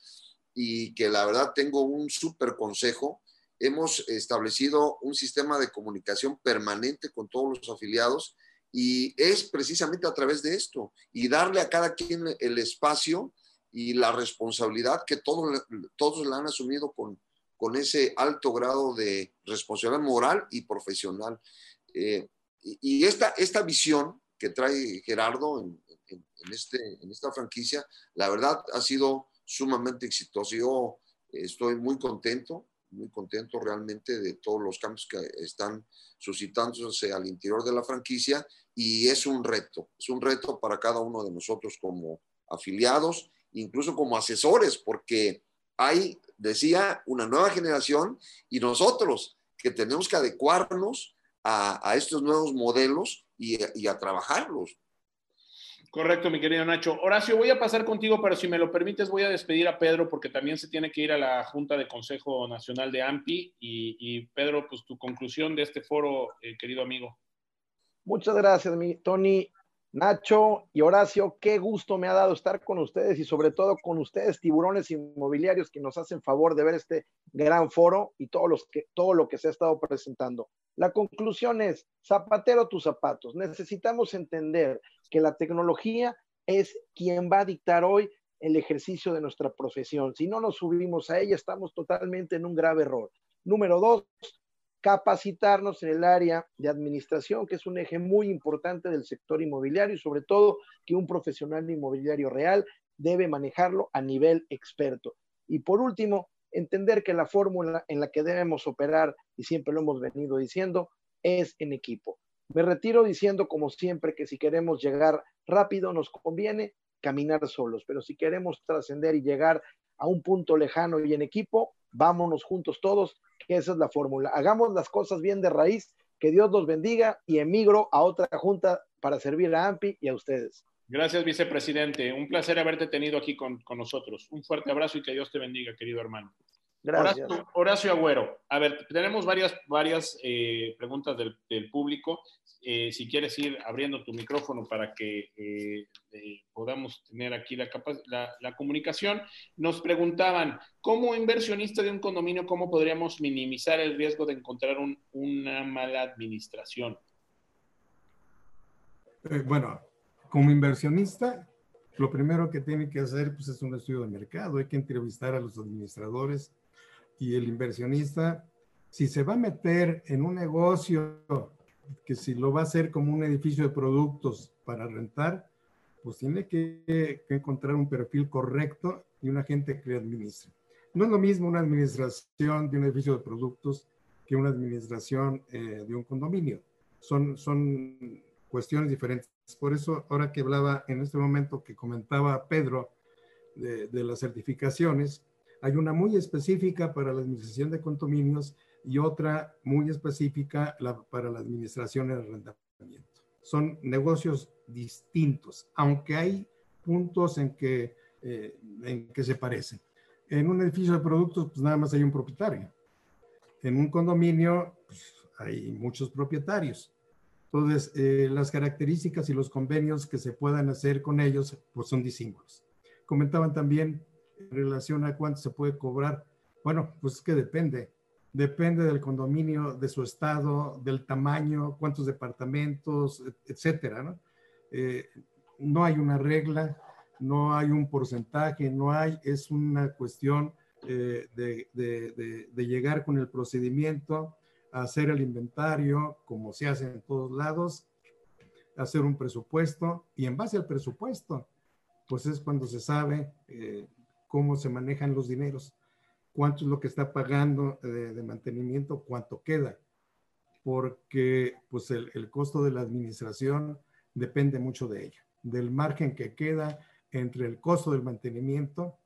y que la verdad tengo un super consejo, hemos establecido un sistema de comunicación permanente con todos los afiliados y es precisamente a través de esto y darle a cada quien el espacio y la responsabilidad que todos, todos la han asumido con, con ese alto grado de responsabilidad moral y profesional. Eh, y, esta, esta visión que trae Gerardo en, este, en esta franquicia, la verdad ha sido sumamente exitosa. Yo estoy muy contento, muy contento realmente de todos los cambios que están suscitándose al interior de la franquicia y es un reto, es un reto para cada uno de nosotros como afiliados, incluso como asesores, porque hay decía, una nueva generación y nosotros que tenemos que adecuarnos a, estos nuevos modelos y, a trabajarlos. Correcto, mi querido Nacho. Horacio, voy a pasar contigo, pero si me lo permites, voy a despedir a Pedro porque también se tiene que ir a la Junta de Consejo Nacional de AMPI. Y, Pedro, pues tu conclusión de este foro, eh, querido amigo. Muchas gracias, mi Tony. Nacho y Horacio, qué gusto me ha dado estar con ustedes y sobre todo con ustedes, tiburones inmobiliarios, que nos hacen favor de ver este gran foro y todo, todo lo que se ha estado presentando. La conclusión es, zapatero tus zapatos. Necesitamos entender que la tecnología es quien va a dictar hoy el ejercicio de nuestra profesión. Si no nos subimos a ella, estamos totalmente en un grave error. Número dos, capacitarnos en el área de administración, que es un eje muy importante del sector inmobiliario y sobre todo que un profesional inmobiliario real debe manejarlo a nivel experto. Y por último, entender que la fórmula en la que debemos operar, y siempre lo hemos venido diciendo, es en equipo. Me retiro diciendo, como siempre, que si queremos llegar rápido, nos conviene caminar solos, pero si queremos trascender y llegar a un punto lejano y en equipo, vámonos juntos todos esa es la fórmula. Hagamos las cosas bien de raíz, que Dios los bendiga y emigro a otra junta para servir a AMPI y a ustedes. Gracias, vicepresidente. Un placer haberte tenido aquí con, nosotros. Un fuerte abrazo y que Dios te bendiga, querido hermano. Gracias. Horacio, Agüero. A ver, tenemos varias, varias eh, preguntas del, del público. Eh, si quieres ir abriendo tu micrófono para que eh, eh, podamos tener aquí la, la, comunicación. Nos preguntaban, como inversionista de un condominio, ¿cómo podríamos minimizar el riesgo de encontrar una mala administración? bueno, como inversionista, lo primero que tiene que hacer pues, es un estudio de mercado. Hay que entrevistar a los administradores y el inversionista, si se va a meter en un negocio que si lo va a hacer como un edificio de productos para rentar, pues tiene que, encontrar un perfil correcto y una gente que le administre. No es lo mismo una administración de un edificio de productos que una administración eh, de un condominio. Son, son cuestiones diferentes. Por eso, ahora que hablaba en este momento que comentaba Pedro de, de las certificaciones, hay una muy específica para la administración de condominios y otra muy específica para la administración del arrendamiento. Son negocios distintos, aunque hay puntos en que, eh, en que se parecen. En un edificio de productos, pues nada más hay un propietario. En un condominio, pues, hay muchos propietarios. Entonces, eh, las características y los convenios que se puedan hacer con ellos, pues son disímbolos. Comentaban también en relación a cuánto se puede cobrar. Bueno, pues es que depende. Depende del condominio, de su estado, del tamaño, cuántos departamentos, etcétera. ¿no? Eh, no hay una regla, no hay un porcentaje, no hay, es una cuestión eh, de, llegar con el procedimiento, hacer el inventario, como se hace en todos lados, hacer un presupuesto y en base al presupuesto, pues es cuando se sabe eh, cómo se manejan los dineros, cuánto es lo que está pagando de, mantenimiento, cuánto queda, porque pues el, el, costo de la administración depende mucho de ello, del margen que queda entre el costo del mantenimiento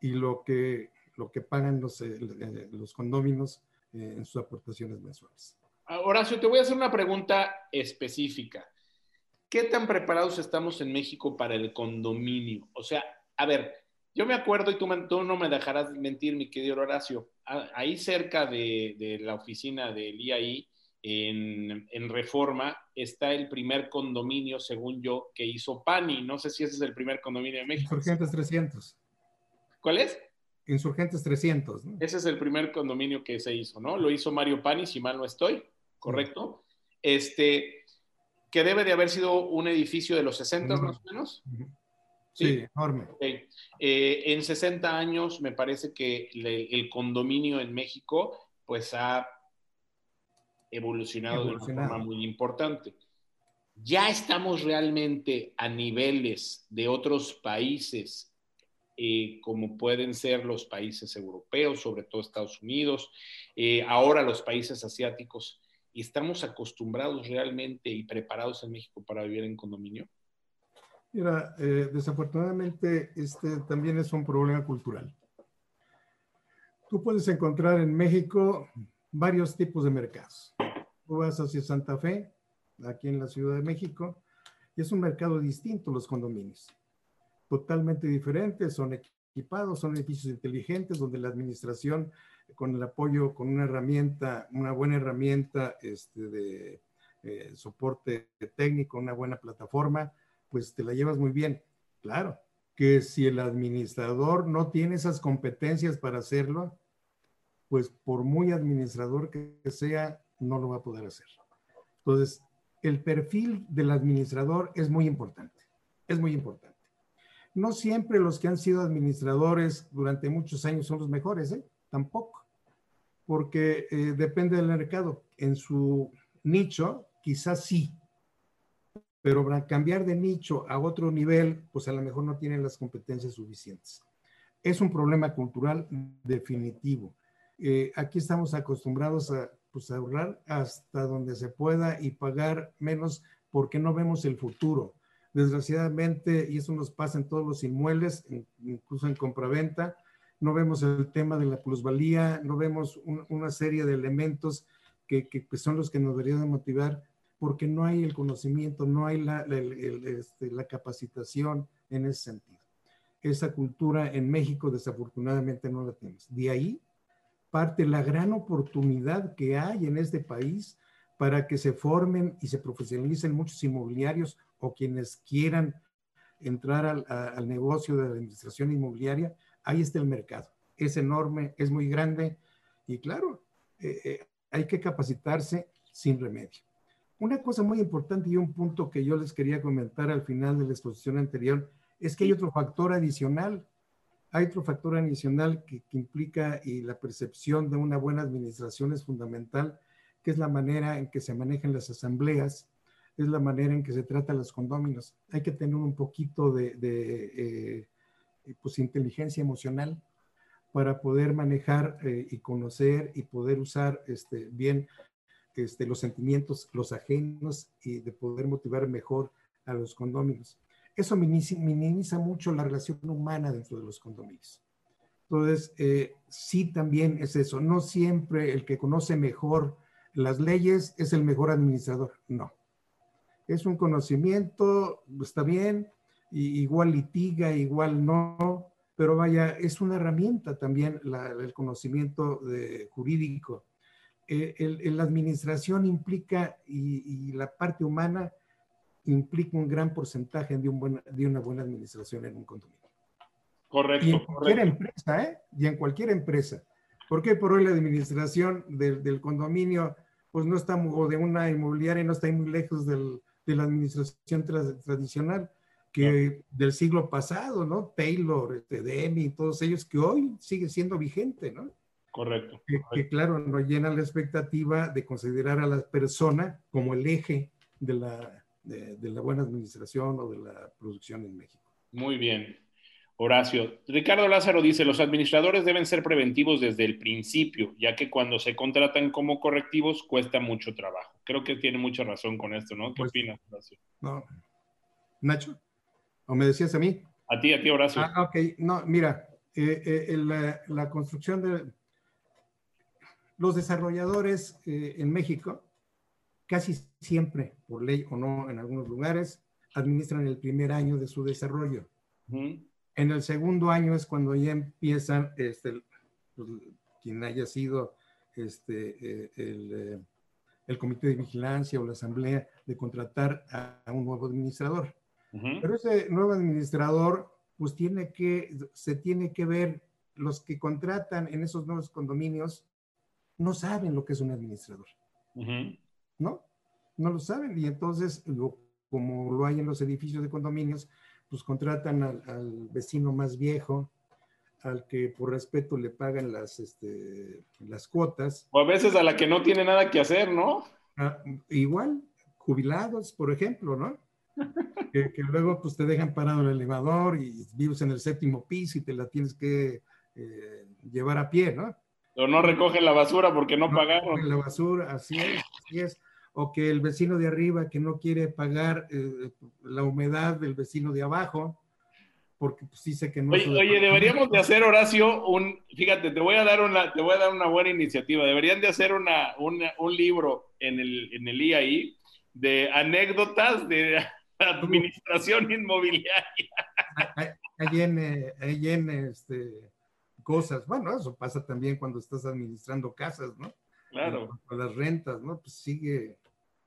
y lo que, lo que pagan los, eh, eh, los condóminos eh, en sus aportaciones mensuales. Horacio, te voy a hacer una pregunta específica. ¿Qué tan preparados estamos en México para el condominio? O sea, a ver, yo me acuerdo, y tú, no me dejarás mentir, mi querido Horacio, ahí cerca de, la oficina del IAI, en, en, Reforma, está el primer condominio, según yo, que hizo Pani. No sé si ese es el primer condominio de México. Insurgentes 300. ¿Cuál es? Insurgentes 300. Ese es el primer condominio que se hizo, ¿no? Lo hizo Mario Pani, si mal no estoy, ¿correcto? Este, que debe de haber sido un edificio de los 60 más o menos. Sí, enorme. Eh, en 60 años me parece que el condominio en México pues ha evolucionado, de una forma muy importante. Ya estamos realmente a niveles de otros países, eh, como pueden ser los países europeos, sobre todo Estados Unidos, eh, ahora los países asiáticos, y estamos acostumbrados realmente y preparados en México para vivir en condominio. Mira, eh, desafortunadamente este también es un problema cultural. Tú puedes encontrar en México varios tipos de mercados. Tú vas hacia Santa Fe, aquí en la Ciudad de México, y es un mercado distinto los condominios. Totalmente diferentes, son equipados, son edificios inteligentes donde la administración, con el apoyo, con una herramienta, una buena herramienta este, de eh, soporte técnico, una buena plataforma, pues te la llevas muy bien. Claro, que si el administrador no tiene esas competencias para hacerlo, pues por muy administrador que sea, no lo va a poder hacer. Entonces, el perfil del administrador es muy importante, es muy importante. No siempre los que han sido administradores durante muchos años son los mejores, ¿eh? Tampoco, porque eh, depende del mercado. En su nicho, quizás sí, pero para cambiar de nicho a otro nivel, pues a lo mejor no tienen las competencias suficientes. Es un problema cultural definitivo. Eh, aquí estamos acostumbrados a pues, ahorrar hasta donde se pueda y pagar menos porque no vemos el futuro. Desgraciadamente, y eso nos pasa en todos los inmuebles, incluso en compraventa, no vemos el tema de la plusvalía, no vemos una serie de elementos que, son los que nos deberían motivar porque no hay el conocimiento, no hay la, este, la, capacitación en ese sentido. Esa cultura en México desafortunadamente no la tenemos. De ahí parte la gran oportunidad que hay en este país para que se formen y se profesionalicen muchos inmobiliarios o quienes quieran entrar al, al negocio de la administración inmobiliaria. Ahí está el mercado. Es enorme, es muy grande y claro, eh, eh, hay que capacitarse sin remedio. Una cosa muy importante y un punto que yo les quería comentar al final de la exposición anterior es que hay otro factor adicional. Hay otro factor adicional que, implica y la percepción de una buena administración es fundamental, que es la manera en que se manejan las asambleas, es la manera en que se tratan los condóminos. Hay que tener un poquito de, de eh, pues, inteligencia emocional, para poder manejar eh, y conocer y poder usar este, bien este, los sentimientos, los ajenos y de poder motivar mejor a los condominios. Eso minimiza, mucho la relación humana dentro de los condominios. Entonces, eh, sí también es eso. No siempre el que conoce mejor las leyes es el mejor administrador. No. Es un conocimiento, está bien, igual litiga, igual no, pero vaya, es una herramienta también el conocimiento jurídico. Eh, la administración implica y, la parte humana implica un gran porcentaje de, un de una buena administración en un condominio. Correcto. Y en cualquier empresa, ¿eh? Y en cualquier empresa. Porque por hoy la administración del, condominio, pues no está, o de una inmobiliaria, no está muy lejos del, de la administración tradicional que del siglo pasado, ¿no? Taylor, este, Demi, todos ellos, que hoy sigue siendo vigente, ¿no? Correcto. Que, claro, no llena la expectativa de considerar a la persona como el eje de la, de la buena administración o de la producción en México. Muy bien. Horacio. Ricardo Lázaro dice, los administradores deben ser preventivos desde el principio, ya que cuando se contratan como correctivos cuesta mucho trabajo. Creo que tiene mucha razón con esto, ¿no? ¿Qué pues, opinas, Horacio? No. Nacho, ¿o me decías a mí? A ti, a ti, Horacio. Ah, ok. No, mira, eh, eh, la, la, construcción de los desarrolladores eh, en México, casi siempre, por ley o no, en algunos lugares, administran el primer año de su desarrollo. En el segundo año es cuando ya empiezan, este, pues, quien haya sido este, eh, eh, el, comité de vigilancia o la asamblea de contratar a, un nuevo administrador. Pero ese nuevo administrador, pues tiene que, se tiene que ver, los que contratan en esos nuevos condominios no saben lo que es un administrador. ¿No? No lo saben. Y entonces, como lo hay en los edificios de condominios, pues contratan al, vecino más viejo, al que por respeto le pagan las, este, las cuotas. O a veces a la que no tiene nada que hacer, ¿no? Ah, igual, jubilados, por ejemplo, ¿no? que, luego pues te dejan parado el elevador y vives en el séptimo piso y te la tienes que eh, llevar a pie, ¿no? O no recogen la basura porque no, no pagaron. La basura, así es, así es o que el vecino de arriba que no quiere pagar eh, la humedad del vecino de abajo, porque pues, dice que no. Oye, deberíamos de hacer, Horacio, un, fíjate, te voy a dar una, te voy a dar una buena iniciativa. Deberían de hacer una, un libro en el, en el IAI de anécdotas de administración inmobiliaria. Hay en, hay en este, cosas, bueno, eso pasa también cuando estás administrando casas, ¿no? Claro. Con las rentas, ¿no? Pues sigue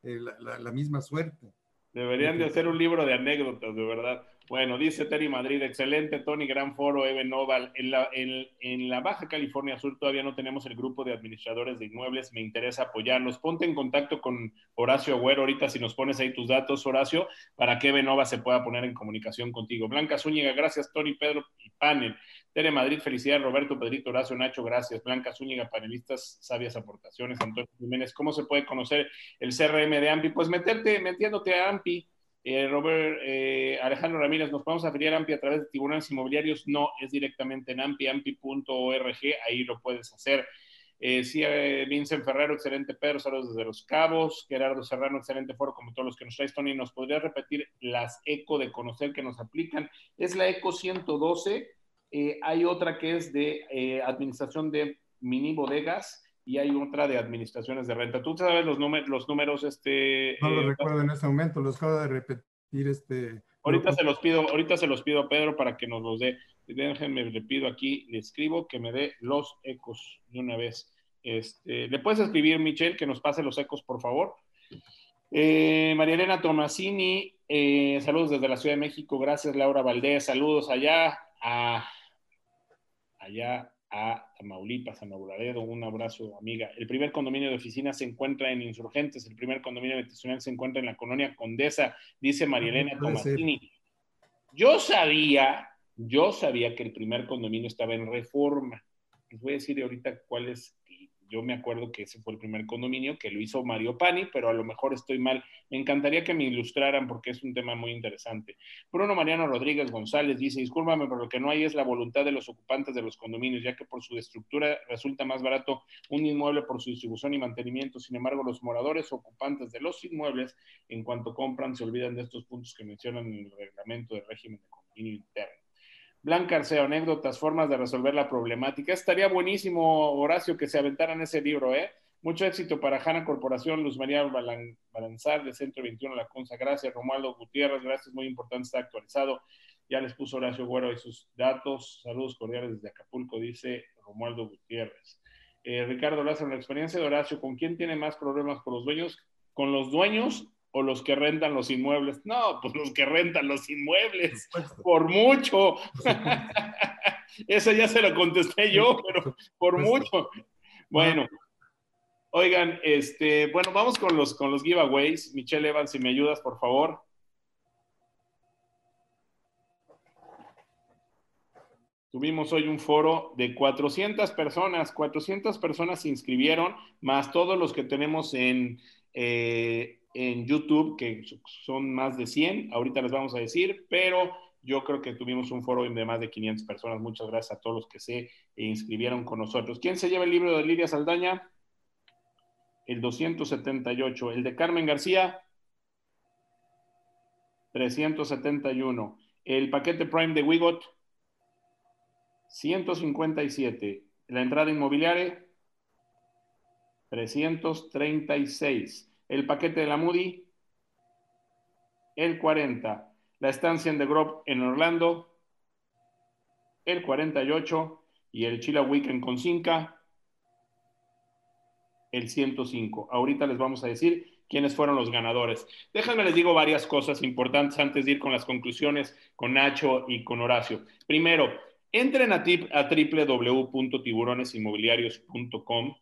eh, la, misma suerte. Deberían de hacer un libro de anécdotas, de verdad. Bueno, dice Terry Madrid, excelente, Tony, gran foro, Eben Noval. En la, en, la Baja California Sur todavía no tenemos el grupo de administradores de inmuebles, me interesa apoyarlos. Ponte en contacto con Horacio Agüero ahorita si nos pones ahí tus datos, Horacio, para que Eben Nova se pueda poner en comunicación contigo. Blanca Zúñiga, gracias, Tony, Pedro y Panel. Tere Madrid, felicidades, Roberto, Pedrito, Horacio, Nacho, gracias. Blanca Zúñiga, panelistas, sabias aportaciones. Antonio Jiménez, ¿cómo se puede conocer el CRM de AMPI? Pues meterte, metiéndote a AMPI. Eh, Robert eh, Alejandro Ramírez, ¿nos podemos afiliar a AMPI a través de tribunales inmobiliarios? No, es directamente en AMPI, ampi.org, ahí lo puedes hacer. Eh, sí, Vincent Ferrero, excelente Pedro, saludos desde Los Cabos. Gerardo Serrano, excelente foro, como todos los que nos traes, Tony. ¿Nos podría repetir las ECO de conocer que nos aplican? Es la ECO 112 eh, hay otra que es de administración de mini bodegas y hay otra de administraciones de renta. ¿Tú sabes los, números, los números? Este, no los eh, recuerdo en este momento, los acabo de repetir. Este, ahorita, se los pido, ahorita se los pido a Pedro para que nos los dé. Déjenme, le pido aquí, le escribo que me dé los ecos de una vez. Este, ¿Le puedes escribir, Michelle, que nos pase los ecos, por favor? María Elena Tomasini, saludos desde la Ciudad de México. Gracias, Laura Valdés. Saludos allá a allá a Tamaulipas, a Laredo, un abrazo, amiga. El primer condominio de oficinas se encuentra en Insurgentes, el primer condominio habitacional se encuentra en la colonia Condesa, dice Marielena ah, Tomasini. Yo sabía, yo sabía que el primer condominio estaba en reforma. Les voy a decir ahorita cuál es yo me acuerdo que ese fue el primer condominio que lo hizo Mario Pani, pero a lo mejor estoy mal. Me encantaría que me ilustraran porque es un tema muy interesante. Bruno Mariano Rodríguez González dice, discúlpame, pero lo que no hay es la voluntad de los ocupantes de los condominios, ya que por su estructura resulta más barato un inmueble por su distribución y mantenimiento. Sin embargo, los moradores ocupantes de los inmuebles, en cuanto compran, se olvidan de estos puntos que mencionan en el reglamento de régimen de condominio interno. Blanca Arceo, anécdotas, formas de resolver la problemática. Estaría buenísimo, Horacio, que se aventaran ese libro, ¿eh? Mucho éxito para Hanna Corporación, Luz María Balanzar de Centro 21 La Conza. Gracias, Romualdo Gutiérrez. Gracias, muy importante, está actualizado. Ya les puso Horacio Güero y sus datos. Saludos cordiales desde Acapulco, dice Romualdo Gutiérrez. Eh, Ricardo Lázaro, la experiencia de Horacio, ¿con quién tiene más problemas con los dueños? ¿Con los dueños o los que rentan los inmuebles? No, pues los que rentan los inmuebles, por mucho. Eso ya se lo contesté yo, pero por mucho. Bueno, oigan, este, bueno, vamos con los, con los giveaways. Michelle Evans, si me ayudas, por favor. Tuvimos hoy un foro de 400 personas, 400 personas se inscribieron, más todos los que tenemos en, eh, en YouTube, que son más de 100, ahorita les vamos a decir, pero yo creo que tuvimos un foro de más de 500 personas. Muchas gracias a todos los que se inscribieron con nosotros. ¿Quién se lleva el libro de Lidia Saldaña? El 278. El de Carmen García, 371. El paquete Prime de Wigot, 157. La entrada inmobiliaria, 336 el paquete de la Moody, el 40, la estancia en The Grove en Orlando, el 48 y el Chila Weekend con Cinca, el 105. Ahorita les vamos a decir quiénes fueron los ganadores. Déjenme les digo varias cosas importantes antes de ir con las conclusiones con Nacho y con Horacio. Primero, entren a, a www.tiburonesinmobiliarios.com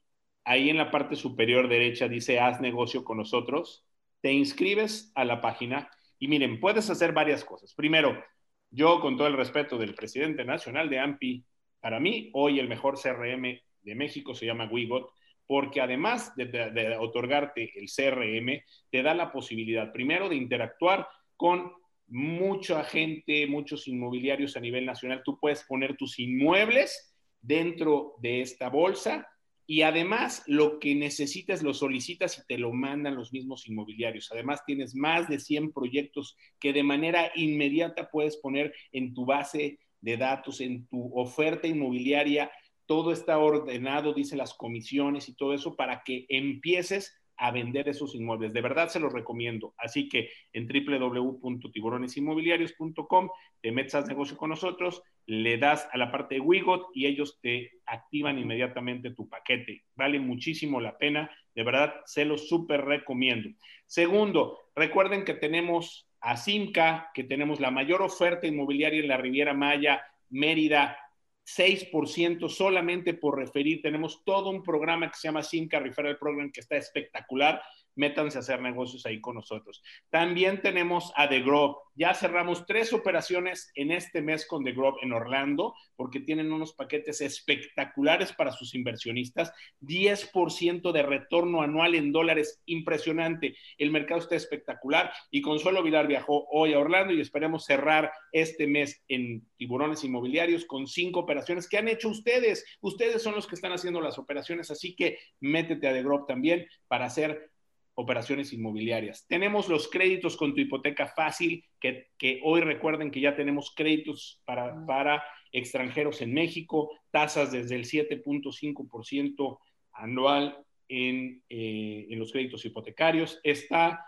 ahí en la parte superior derecha dice haz negocio con nosotros, te inscribes a la página y miren, puedes hacer varias cosas. Primero, yo con todo el respeto del presidente nacional de AMPI, para mí hoy el mejor CRM de México se llama Wigot, porque además de, otorgarte el CRM, te da la posibilidad primero de interactuar con mucha gente, muchos inmobiliarios a nivel nacional. Tú puedes poner tus inmuebles dentro de esta bolsa y además lo que necesitas lo solicitas y te lo mandan los mismos inmobiliarios. Además tienes más de 100 proyectos que de manera inmediata puedes poner en tu base de datos, en tu oferta inmobiliaria. Todo está ordenado, dice las comisiones y todo eso para que empieces a vender esos inmuebles. De verdad se los recomiendo. Así que en www.tiburonesinmobiliarios.com te metes a negocio con nosotros, le das a la parte de Wigot y ellos te activan inmediatamente tu paquete. Vale muchísimo la pena. De verdad se los súper recomiendo. Segundo, recuerden que tenemos a Simca, que tenemos la mayor oferta inmobiliaria en la Riviera Maya, Mérida, 6% solamente por referir. Tenemos todo un programa que se llama Simca Referral Program que está espectacular métanse a hacer negocios ahí con nosotros. También tenemos a The Grove. Ya cerramos tres operaciones en este mes con The Grove en Orlando, porque tienen unos paquetes espectaculares para sus inversionistas. 10% de retorno anual en dólares, impresionante. El mercado está espectacular y Consuelo Vilar viajó hoy a Orlando y esperemos cerrar este mes en tiburones inmobiliarios con cinco operaciones que han hecho ustedes. Ustedes son los que están haciendo las operaciones, así que métete a The Grove también para hacer operaciones inmobiliarias. Tenemos los créditos con tu hipoteca fácil, que, hoy recuerden que ya tenemos créditos para, para extranjeros en México, tasas desde el 7.5% anual en, eh, en los créditos hipotecarios. Está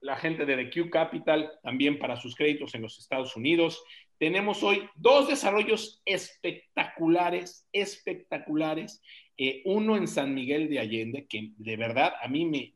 la gente de The Q Capital también para sus créditos en los Estados Unidos. Tenemos hoy dos desarrollos espectaculares, espectaculares eh, uno en San Miguel de Allende, que de verdad a mí me,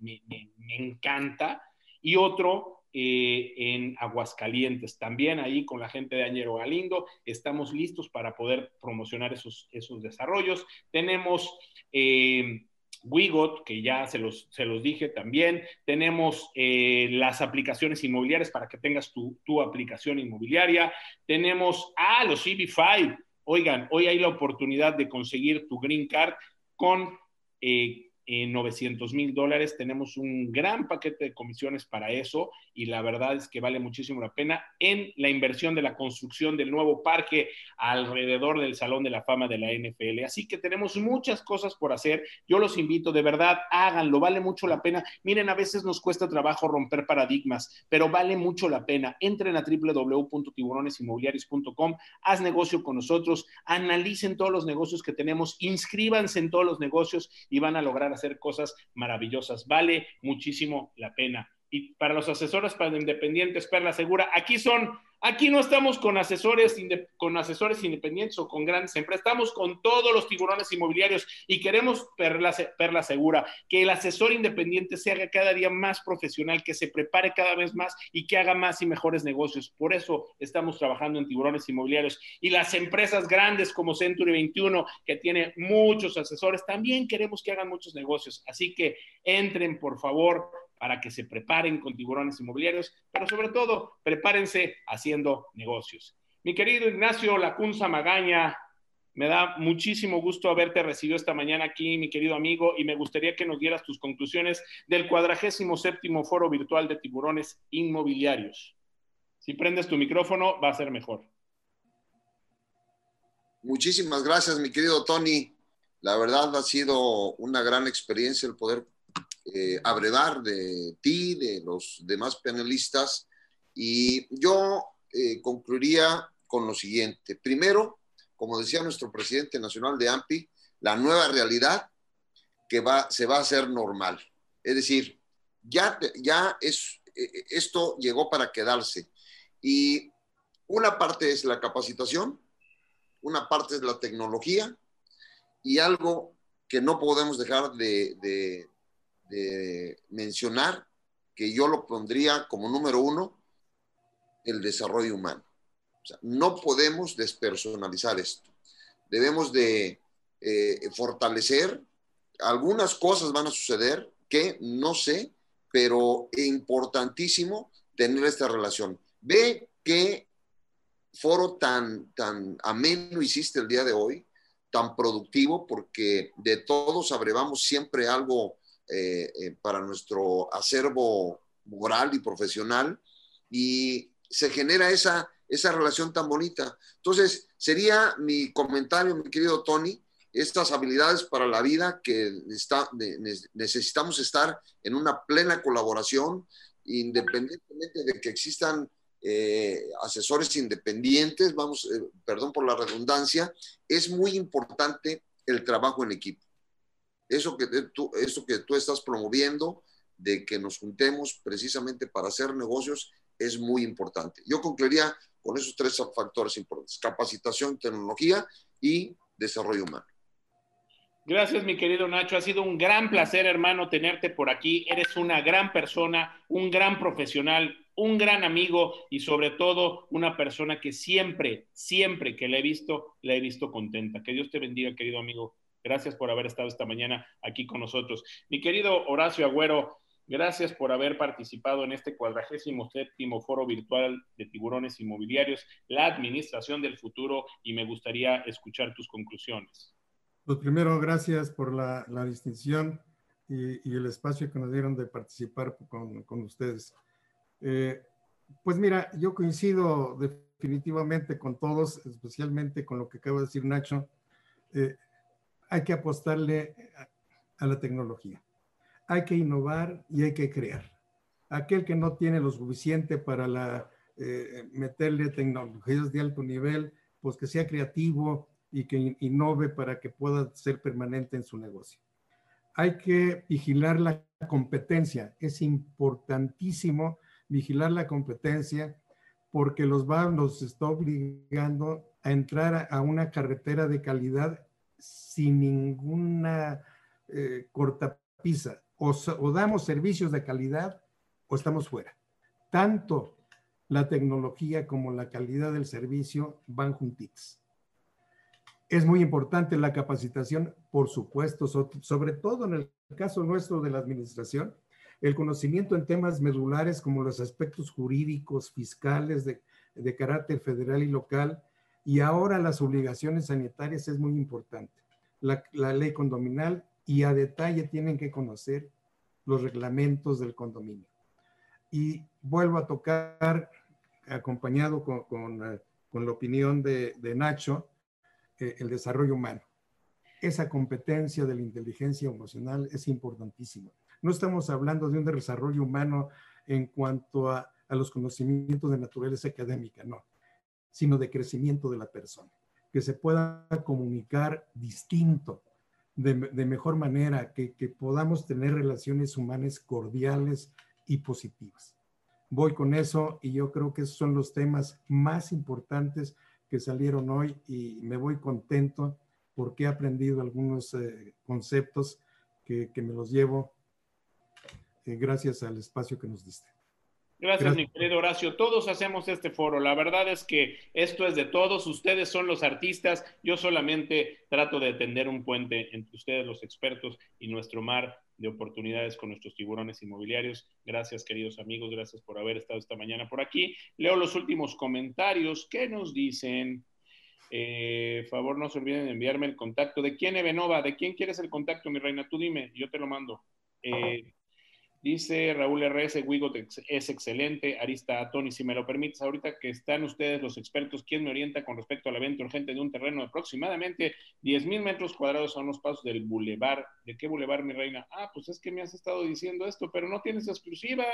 encanta, y otro eh, en Aguascalientes, también ahí con la gente de Añero Galindo, estamos listos para poder promocionar esos, desarrollos. Tenemos... Eh, Wigot, que ya se los, se los dije también. Tenemos las aplicaciones inmobiliarias para que tengas tu, tu aplicación inmobiliaria. Tenemos, ah, los EB5. Oigan, hoy hay la oportunidad de conseguir tu green card con eh, en 900 mil dólares. Tenemos un gran paquete de comisiones para eso y la verdad es que vale muchísimo la pena en la inversión de la construcción del nuevo parque alrededor del Salón de la Fama de la NFL. Así que tenemos muchas cosas por hacer. Yo los invito, de verdad, háganlo, vale mucho la pena. Miren, a veces nos cuesta trabajo romper paradigmas, pero vale mucho la pena. Entren a www.tiburonesinmobiliarios.com, haz negocio con nosotros, analicen todos los negocios que tenemos, inscríbanse en todos los negocios y van a lograr hacer cosas maravillosas. Vale muchísimo la pena. Y para los asesores para independientes, Perla Segura, aquí son Aquí no estamos con asesores, con asesores independientes o con grandes empresas, estamos con todos los tiburones inmobiliarios y queremos perla, perla segura, que el asesor independiente se haga cada día más profesional, que se prepare cada vez más y que haga más y mejores negocios. Por eso estamos trabajando en tiburones inmobiliarios. Y las empresas grandes como Century 21, que tiene muchos asesores, también queremos que hagan muchos negocios. Así que entren, por favor, para que se preparen con tiburones inmobiliarios, pero sobre todo prepárense haciendo negocios. Mi querido Ignacio Lacunza Magaña, me da muchísimo gusto haberte recibido esta mañana aquí, mi querido amigo, y me gustaría que nos dieras tus conclusiones del cuadragésimo séptimo foro virtual de tiburones inmobiliarios. Si prendes tu micrófono, va a ser mejor. Muchísimas gracias, mi querido Tony. La verdad ha sido una gran experiencia el poder eh, de ti, de los demás panelistas, y yo eh, concluiría con lo siguiente. Primero, como decía nuestro presidente nacional de AMPI, la nueva realidad que va, se va a hacer normal. Es decir, ya, ya es, eh, esto llegó para quedarse. Y una parte es la capacitación, una parte es la tecnología y algo que no podemos dejar de, de mencionar que yo lo pondría como número uno, el desarrollo humano. no podemos despersonalizar esto. Debemos de eh, fortalecer. Algunas cosas van a suceder que no sé, pero es importantísimo tener esta relación. Ve qué foro tan, tan ameno hiciste el día de hoy, tan productivo, porque de todos abrevamos siempre algo eh, eh, para nuestro acervo moral y profesional y se genera esa, esa relación tan bonita. Entonces, sería mi comentario, mi querido Tony, estas habilidades para la vida que está, necesitamos estar en una plena colaboración, independientemente de que existan eh, asesores independientes, vamos, perdón por la redundancia, es muy importante el trabajo en equipo. Eso que tú, eso que tú estás promoviendo, de que nos juntemos precisamente para hacer negocios, es muy importante. Yo concluiría con esos tres factores importantes, capacitación, tecnología y desarrollo humano. Gracias, mi querido Nacho. Ha sido un gran placer, hermano, tenerte por aquí. Eres una gran persona, un gran profesional, un gran amigo y sobre todo una persona que siempre, siempre que la he visto, la he visto contenta. Que Dios te bendiga, querido amigo. Gracias por haber estado esta mañana aquí con nosotros. Mi querido Horacio Agüero, gracias por haber participado en este cuadragésimo séptimo foro virtual de tiburones inmobiliarios, la administración del futuro, y me gustaría escuchar tus conclusiones. Pues primero, gracias por la, distinción y, el espacio que nos dieron de participar con, ustedes. Eh, pues mira, yo coincido definitivamente con todos, especialmente con lo que acaba de decir Nacho. Eh, hay que apostarle a la tecnología. Hay que innovar y hay que crear. Aquel que no tiene lo suficiente para la, eh, meterle tecnologías de alto nivel, pues que sea creativo y que innove para que pueda ser permanente en su negocio. Hay que vigilar la competencia. Es importantísimo vigilar la competencia porque los va, nos está obligando a entrar a una carretera de calidad sin ninguna eh, cortapisa. O, damos servicios de calidad o estamos fuera. Tanto la tecnología como la calidad del servicio van juntitos. Es muy importante la capacitación, por supuesto, sobre todo en el caso nuestro de la administración, el conocimiento en temas medulares como los aspectos jurídicos, fiscales, de, de carácter federal y local, y ahora las obligaciones sanitarias es muy importante. La, ley condominal y a detalle tienen que conocer los reglamentos del condominio. Y vuelvo a tocar, acompañado con, con, eh, la opinión de, Nacho, eh, el desarrollo humano. Esa competencia de la inteligencia emocional es importantísima. No estamos hablando de un desarrollo humano en cuanto a, a los conocimientos de naturaleza académica, no, sino de crecimiento de la persona, que se pueda comunicar distinto, de, mejor manera, que, podamos tener relaciones humanas cordiales y positivas. Voy con eso y yo creo que esos son los temas más importantes que salieron hoy y me voy contento porque he aprendido algunos eh, conceptos que, me los llevo eh, gracias al espacio que nos diste. Gracias, mi querido Horacio. Todos hacemos este foro. La verdad es que esto es de todos. Ustedes son los artistas. Yo solamente trato de tender un puente entre ustedes, los expertos, y nuestro mar de oportunidades con nuestros tiburones inmobiliarios. Gracias, queridos amigos. Gracias por haber estado esta mañana por aquí. Leo los últimos comentarios. ¿Qué nos dicen? Eh, favor, no se olviden de enviarme el contacto. ¿De quién, Ebenova? ¿De quién quieres el contacto, mi reina? Tú dime, yo te lo mando. Eh, Dice Raúl RS, Wigot es excelente. Arista, Tony, si me lo permites, ahorita que están ustedes los expertos, ¿quién me orienta con respecto a la venta urgente de un terreno de aproximadamente 10 mil metros cuadrados a unos pasos del bulevar? ¿De qué bulevar, mi reina? Ah, pues es que me has estado diciendo esto, pero no tienes exclusiva.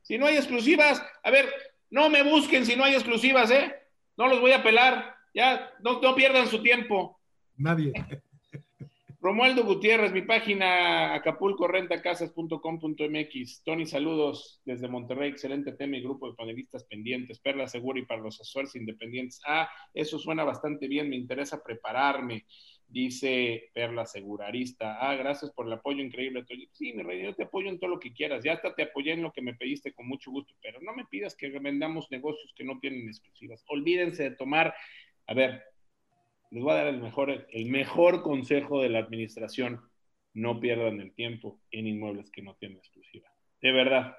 Si no hay exclusivas, a ver, no me busquen si no hay exclusivas, ¿eh? No los voy a pelar. Ya, no, no pierdan su tiempo. Nadie. Romualdo Gutiérrez, mi página acapulcorentacasas.com.mx. Tony, saludos desde Monterrey, excelente tema y grupo de panelistas pendientes. Perla Segura y para los asesores independientes. Ah, eso suena bastante bien, me interesa prepararme, dice Perla Segurarista. Ah, gracias por el apoyo increíble. Sí, mi rey, yo te apoyo en todo lo que quieras. Ya hasta te apoyé en lo que me pediste con mucho gusto, pero no me pidas que vendamos negocios que no tienen exclusivas. Olvídense de tomar, a ver, les voy a dar el mejor, el mejor consejo de la administración. No pierdan el tiempo en inmuebles que no tienen exclusiva. De verdad.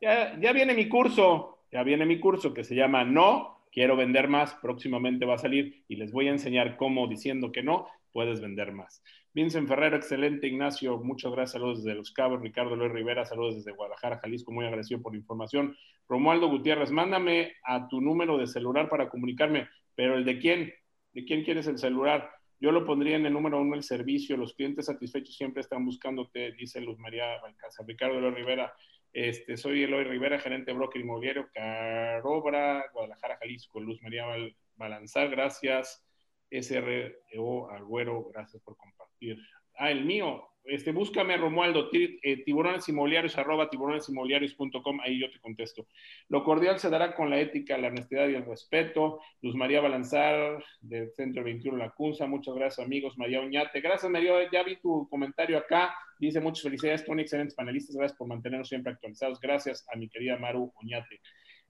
Ya, ya viene mi curso, ya viene mi curso que se llama No, quiero vender más, próximamente va a salir y les voy a enseñar cómo diciendo que no, puedes vender más. Vincent Ferrero, excelente. Ignacio, muchas gracias. Saludos desde Los Cabos. Ricardo Luis Rivera, saludos desde Guadalajara, Jalisco. Muy agradecido por la información. Romualdo Gutiérrez, mándame a tu número de celular para comunicarme, pero el de quién? ¿De quién quieres el celular? Yo lo pondría en el número uno el servicio. Los clientes satisfechos siempre están buscándote, dice Luz María Balcázar. Ricardo Eloy Rivera. Este, soy Eloy Rivera, gerente de broker inmobiliario, Carobra, Guadalajara, Jalisco. Luz María Balanzar, gracias. SRO Agüero, gracias por compartir. Ah, el mío, este, búscame Romualdo, eh, tiburones inmobiliarios, arroba tiburonesinmobiliarios.com, ahí yo te contesto. Lo cordial se dará con la ética, la honestidad y el respeto. Luz María Balanzar, del Centro 21 La Cunza, muchas gracias amigos. María Oñate, gracias María, ya vi tu comentario acá, dice muchas felicidades, Tony, excelentes panelistas, gracias por mantenernos siempre actualizados. Gracias a mi querida Maru Oñate.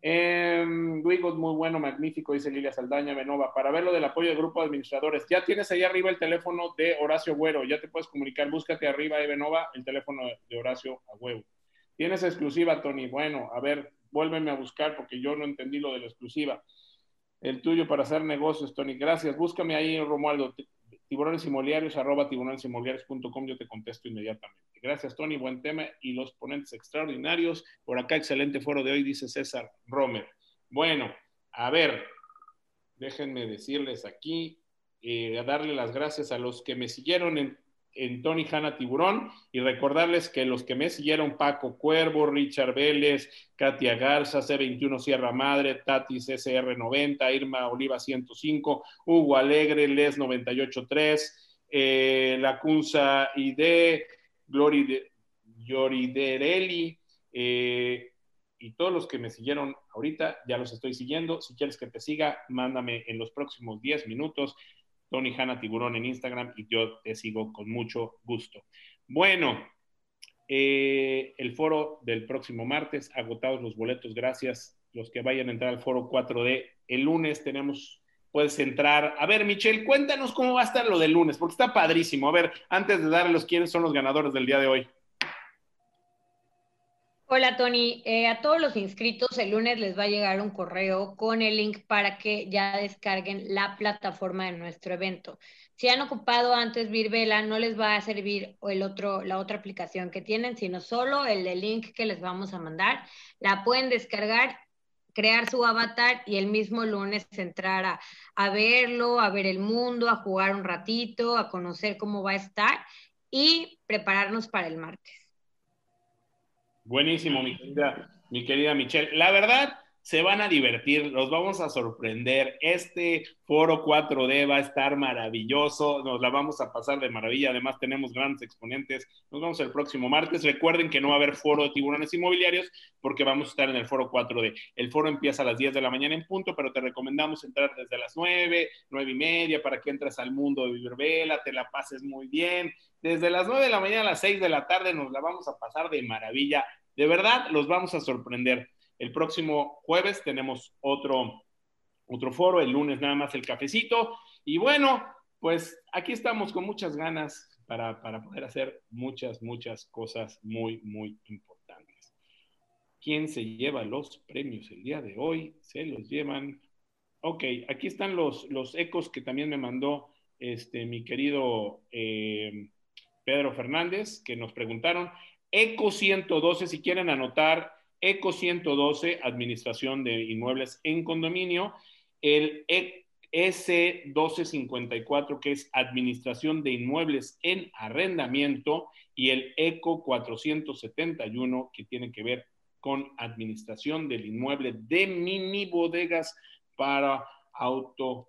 Eh, muy bueno, magnífico, dice Lilia Saldaña Benova. Para ver lo del apoyo del grupo de administradores, ya tienes ahí arriba el teléfono de Horacio Agüero, ya te puedes comunicar, búscate arriba, de Benova, el teléfono de Horacio Agüero. Tienes exclusiva, Tony. Bueno, a ver, vuélveme a buscar porque yo no entendí lo de la exclusiva. El tuyo para hacer negocios, Tony. Gracias. Búscame ahí, Romualdo tiburones inmobiliarios, arroba tiburonesinmobiliarios.com, yo te contesto inmediatamente. Gracias, Tony, buen tema y los ponentes extraordinarios. Por acá, excelente foro de hoy, dice César Romer. Bueno, a ver, déjenme decirles aquí, eh, darle las gracias a los que me siguieron en en Tony Hanna Tiburón y recordarles que los que me siguieron, Paco Cuervo, Richard Vélez, Katia Garza, C21 Sierra Madre, Tatis SR90, Irma Oliva 105, Hugo Alegre, Les 983, eh, Lacunza ID, Glory Yoriderelli, eh, y todos los que me siguieron ahorita, ya los estoy siguiendo. Si quieres que te siga, mándame en los próximos 10 minutos Tony Hanna Tiburón en Instagram y yo te sigo con mucho gusto. Bueno, eh, el foro del próximo martes, agotados los boletos, gracias los que vayan a entrar al foro 4D. El lunes tenemos, puedes entrar. A ver, Michelle, cuéntanos cómo va a estar lo del lunes, porque está padrísimo. A ver, antes de darles quiénes son los ganadores del día de hoy. Hola Tony, eh, a todos los inscritos el lunes les va a llegar un correo con el link para que ya descarguen la plataforma de nuestro evento. Si han ocupado antes Virvela, no les va a servir el otro, la otra aplicación que tienen, sino solo el link que les vamos a mandar. La pueden descargar, crear su avatar y el mismo lunes entrar a, a verlo, a ver el mundo, a jugar un ratito, a conocer cómo va a estar y prepararnos para el martes. Buenísimo, mi querida, mi querida Michelle. La verdad, se van a divertir, los vamos a sorprender. Este foro 4D va a estar maravilloso, nos la vamos a pasar de maravilla. Además, tenemos grandes exponentes. Nos vemos el próximo martes. Recuerden que no va a haber foro de tiburones inmobiliarios porque vamos a estar en el foro 4D. El foro empieza a las 10 de la mañana en punto, pero te recomendamos entrar desde las 9, 9 y media para que entres al mundo de Vivervela, te la pases muy bien. Desde las 9 de la mañana a las 6 de la tarde nos la vamos a pasar de maravilla. De verdad, los vamos a sorprender. El próximo jueves tenemos otro, otro foro, el lunes nada más el cafecito. Y bueno, pues aquí estamos con muchas ganas para, para poder hacer muchas, muchas cosas muy, muy importantes. ¿Quién se lleva los premios el día de hoy? Se los llevan. Ok, aquí están los, los ecos que también me mandó este, mi querido eh, Pedro Fernández, que nos preguntaron. ECO 112, si quieren anotar, ECO 112, Administración de Inmuebles en Condominio, el S 1254, que es Administración de Inmuebles en Arrendamiento, y el ECO 471, que tiene que ver con Administración del Inmueble de mini bodegas para auto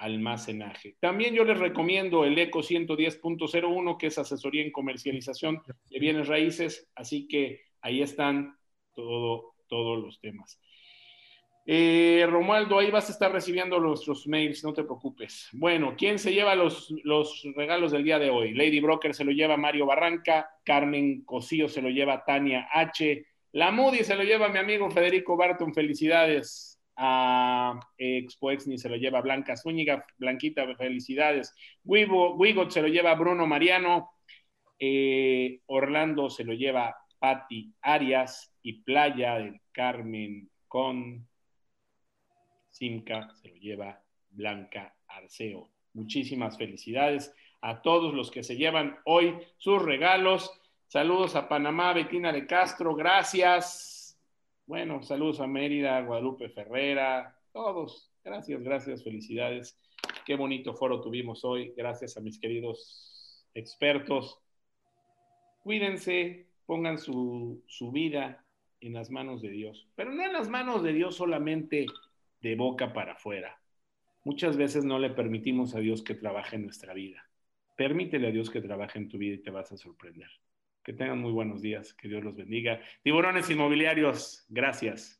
almacenaje. También yo les recomiendo el ECO 110.01, que es asesoría en comercialización de bienes raíces, así que ahí están todo, todos los temas. Eh, Romualdo, ahí vas a estar recibiendo nuestros mails, no te preocupes. Bueno, ¿quién se lleva los, los regalos del día de hoy? Lady Broker se lo lleva Mario Barranca, Carmen Cosío se lo lleva Tania H, la Moody se lo lleva mi amigo Federico Barton, felicidades a Expo Exni se lo lleva Blanca Zúñiga, Blanquita, felicidades. Wigot se lo lleva Bruno Mariano, eh, Orlando se lo lleva Patti Arias y Playa del Carmen con Simca se lo lleva Blanca Arceo. Muchísimas felicidades a todos los que se llevan hoy sus regalos. Saludos a Panamá, Betina de Castro, gracias. Bueno, saludos a Mérida, Guadalupe Ferrera, todos. Gracias, gracias, felicidades. Qué bonito foro tuvimos hoy. Gracias a mis queridos expertos. Cuídense, pongan su, su vida en las manos de Dios, pero no en las manos de Dios solamente de boca para afuera. Muchas veces no le permitimos a Dios que trabaje en nuestra vida. Permítele a Dios que trabaje en tu vida y te vas a sorprender. Que tengan muy buenos días, que Dios los bendiga. Tiburones inmobiliarios, gracias.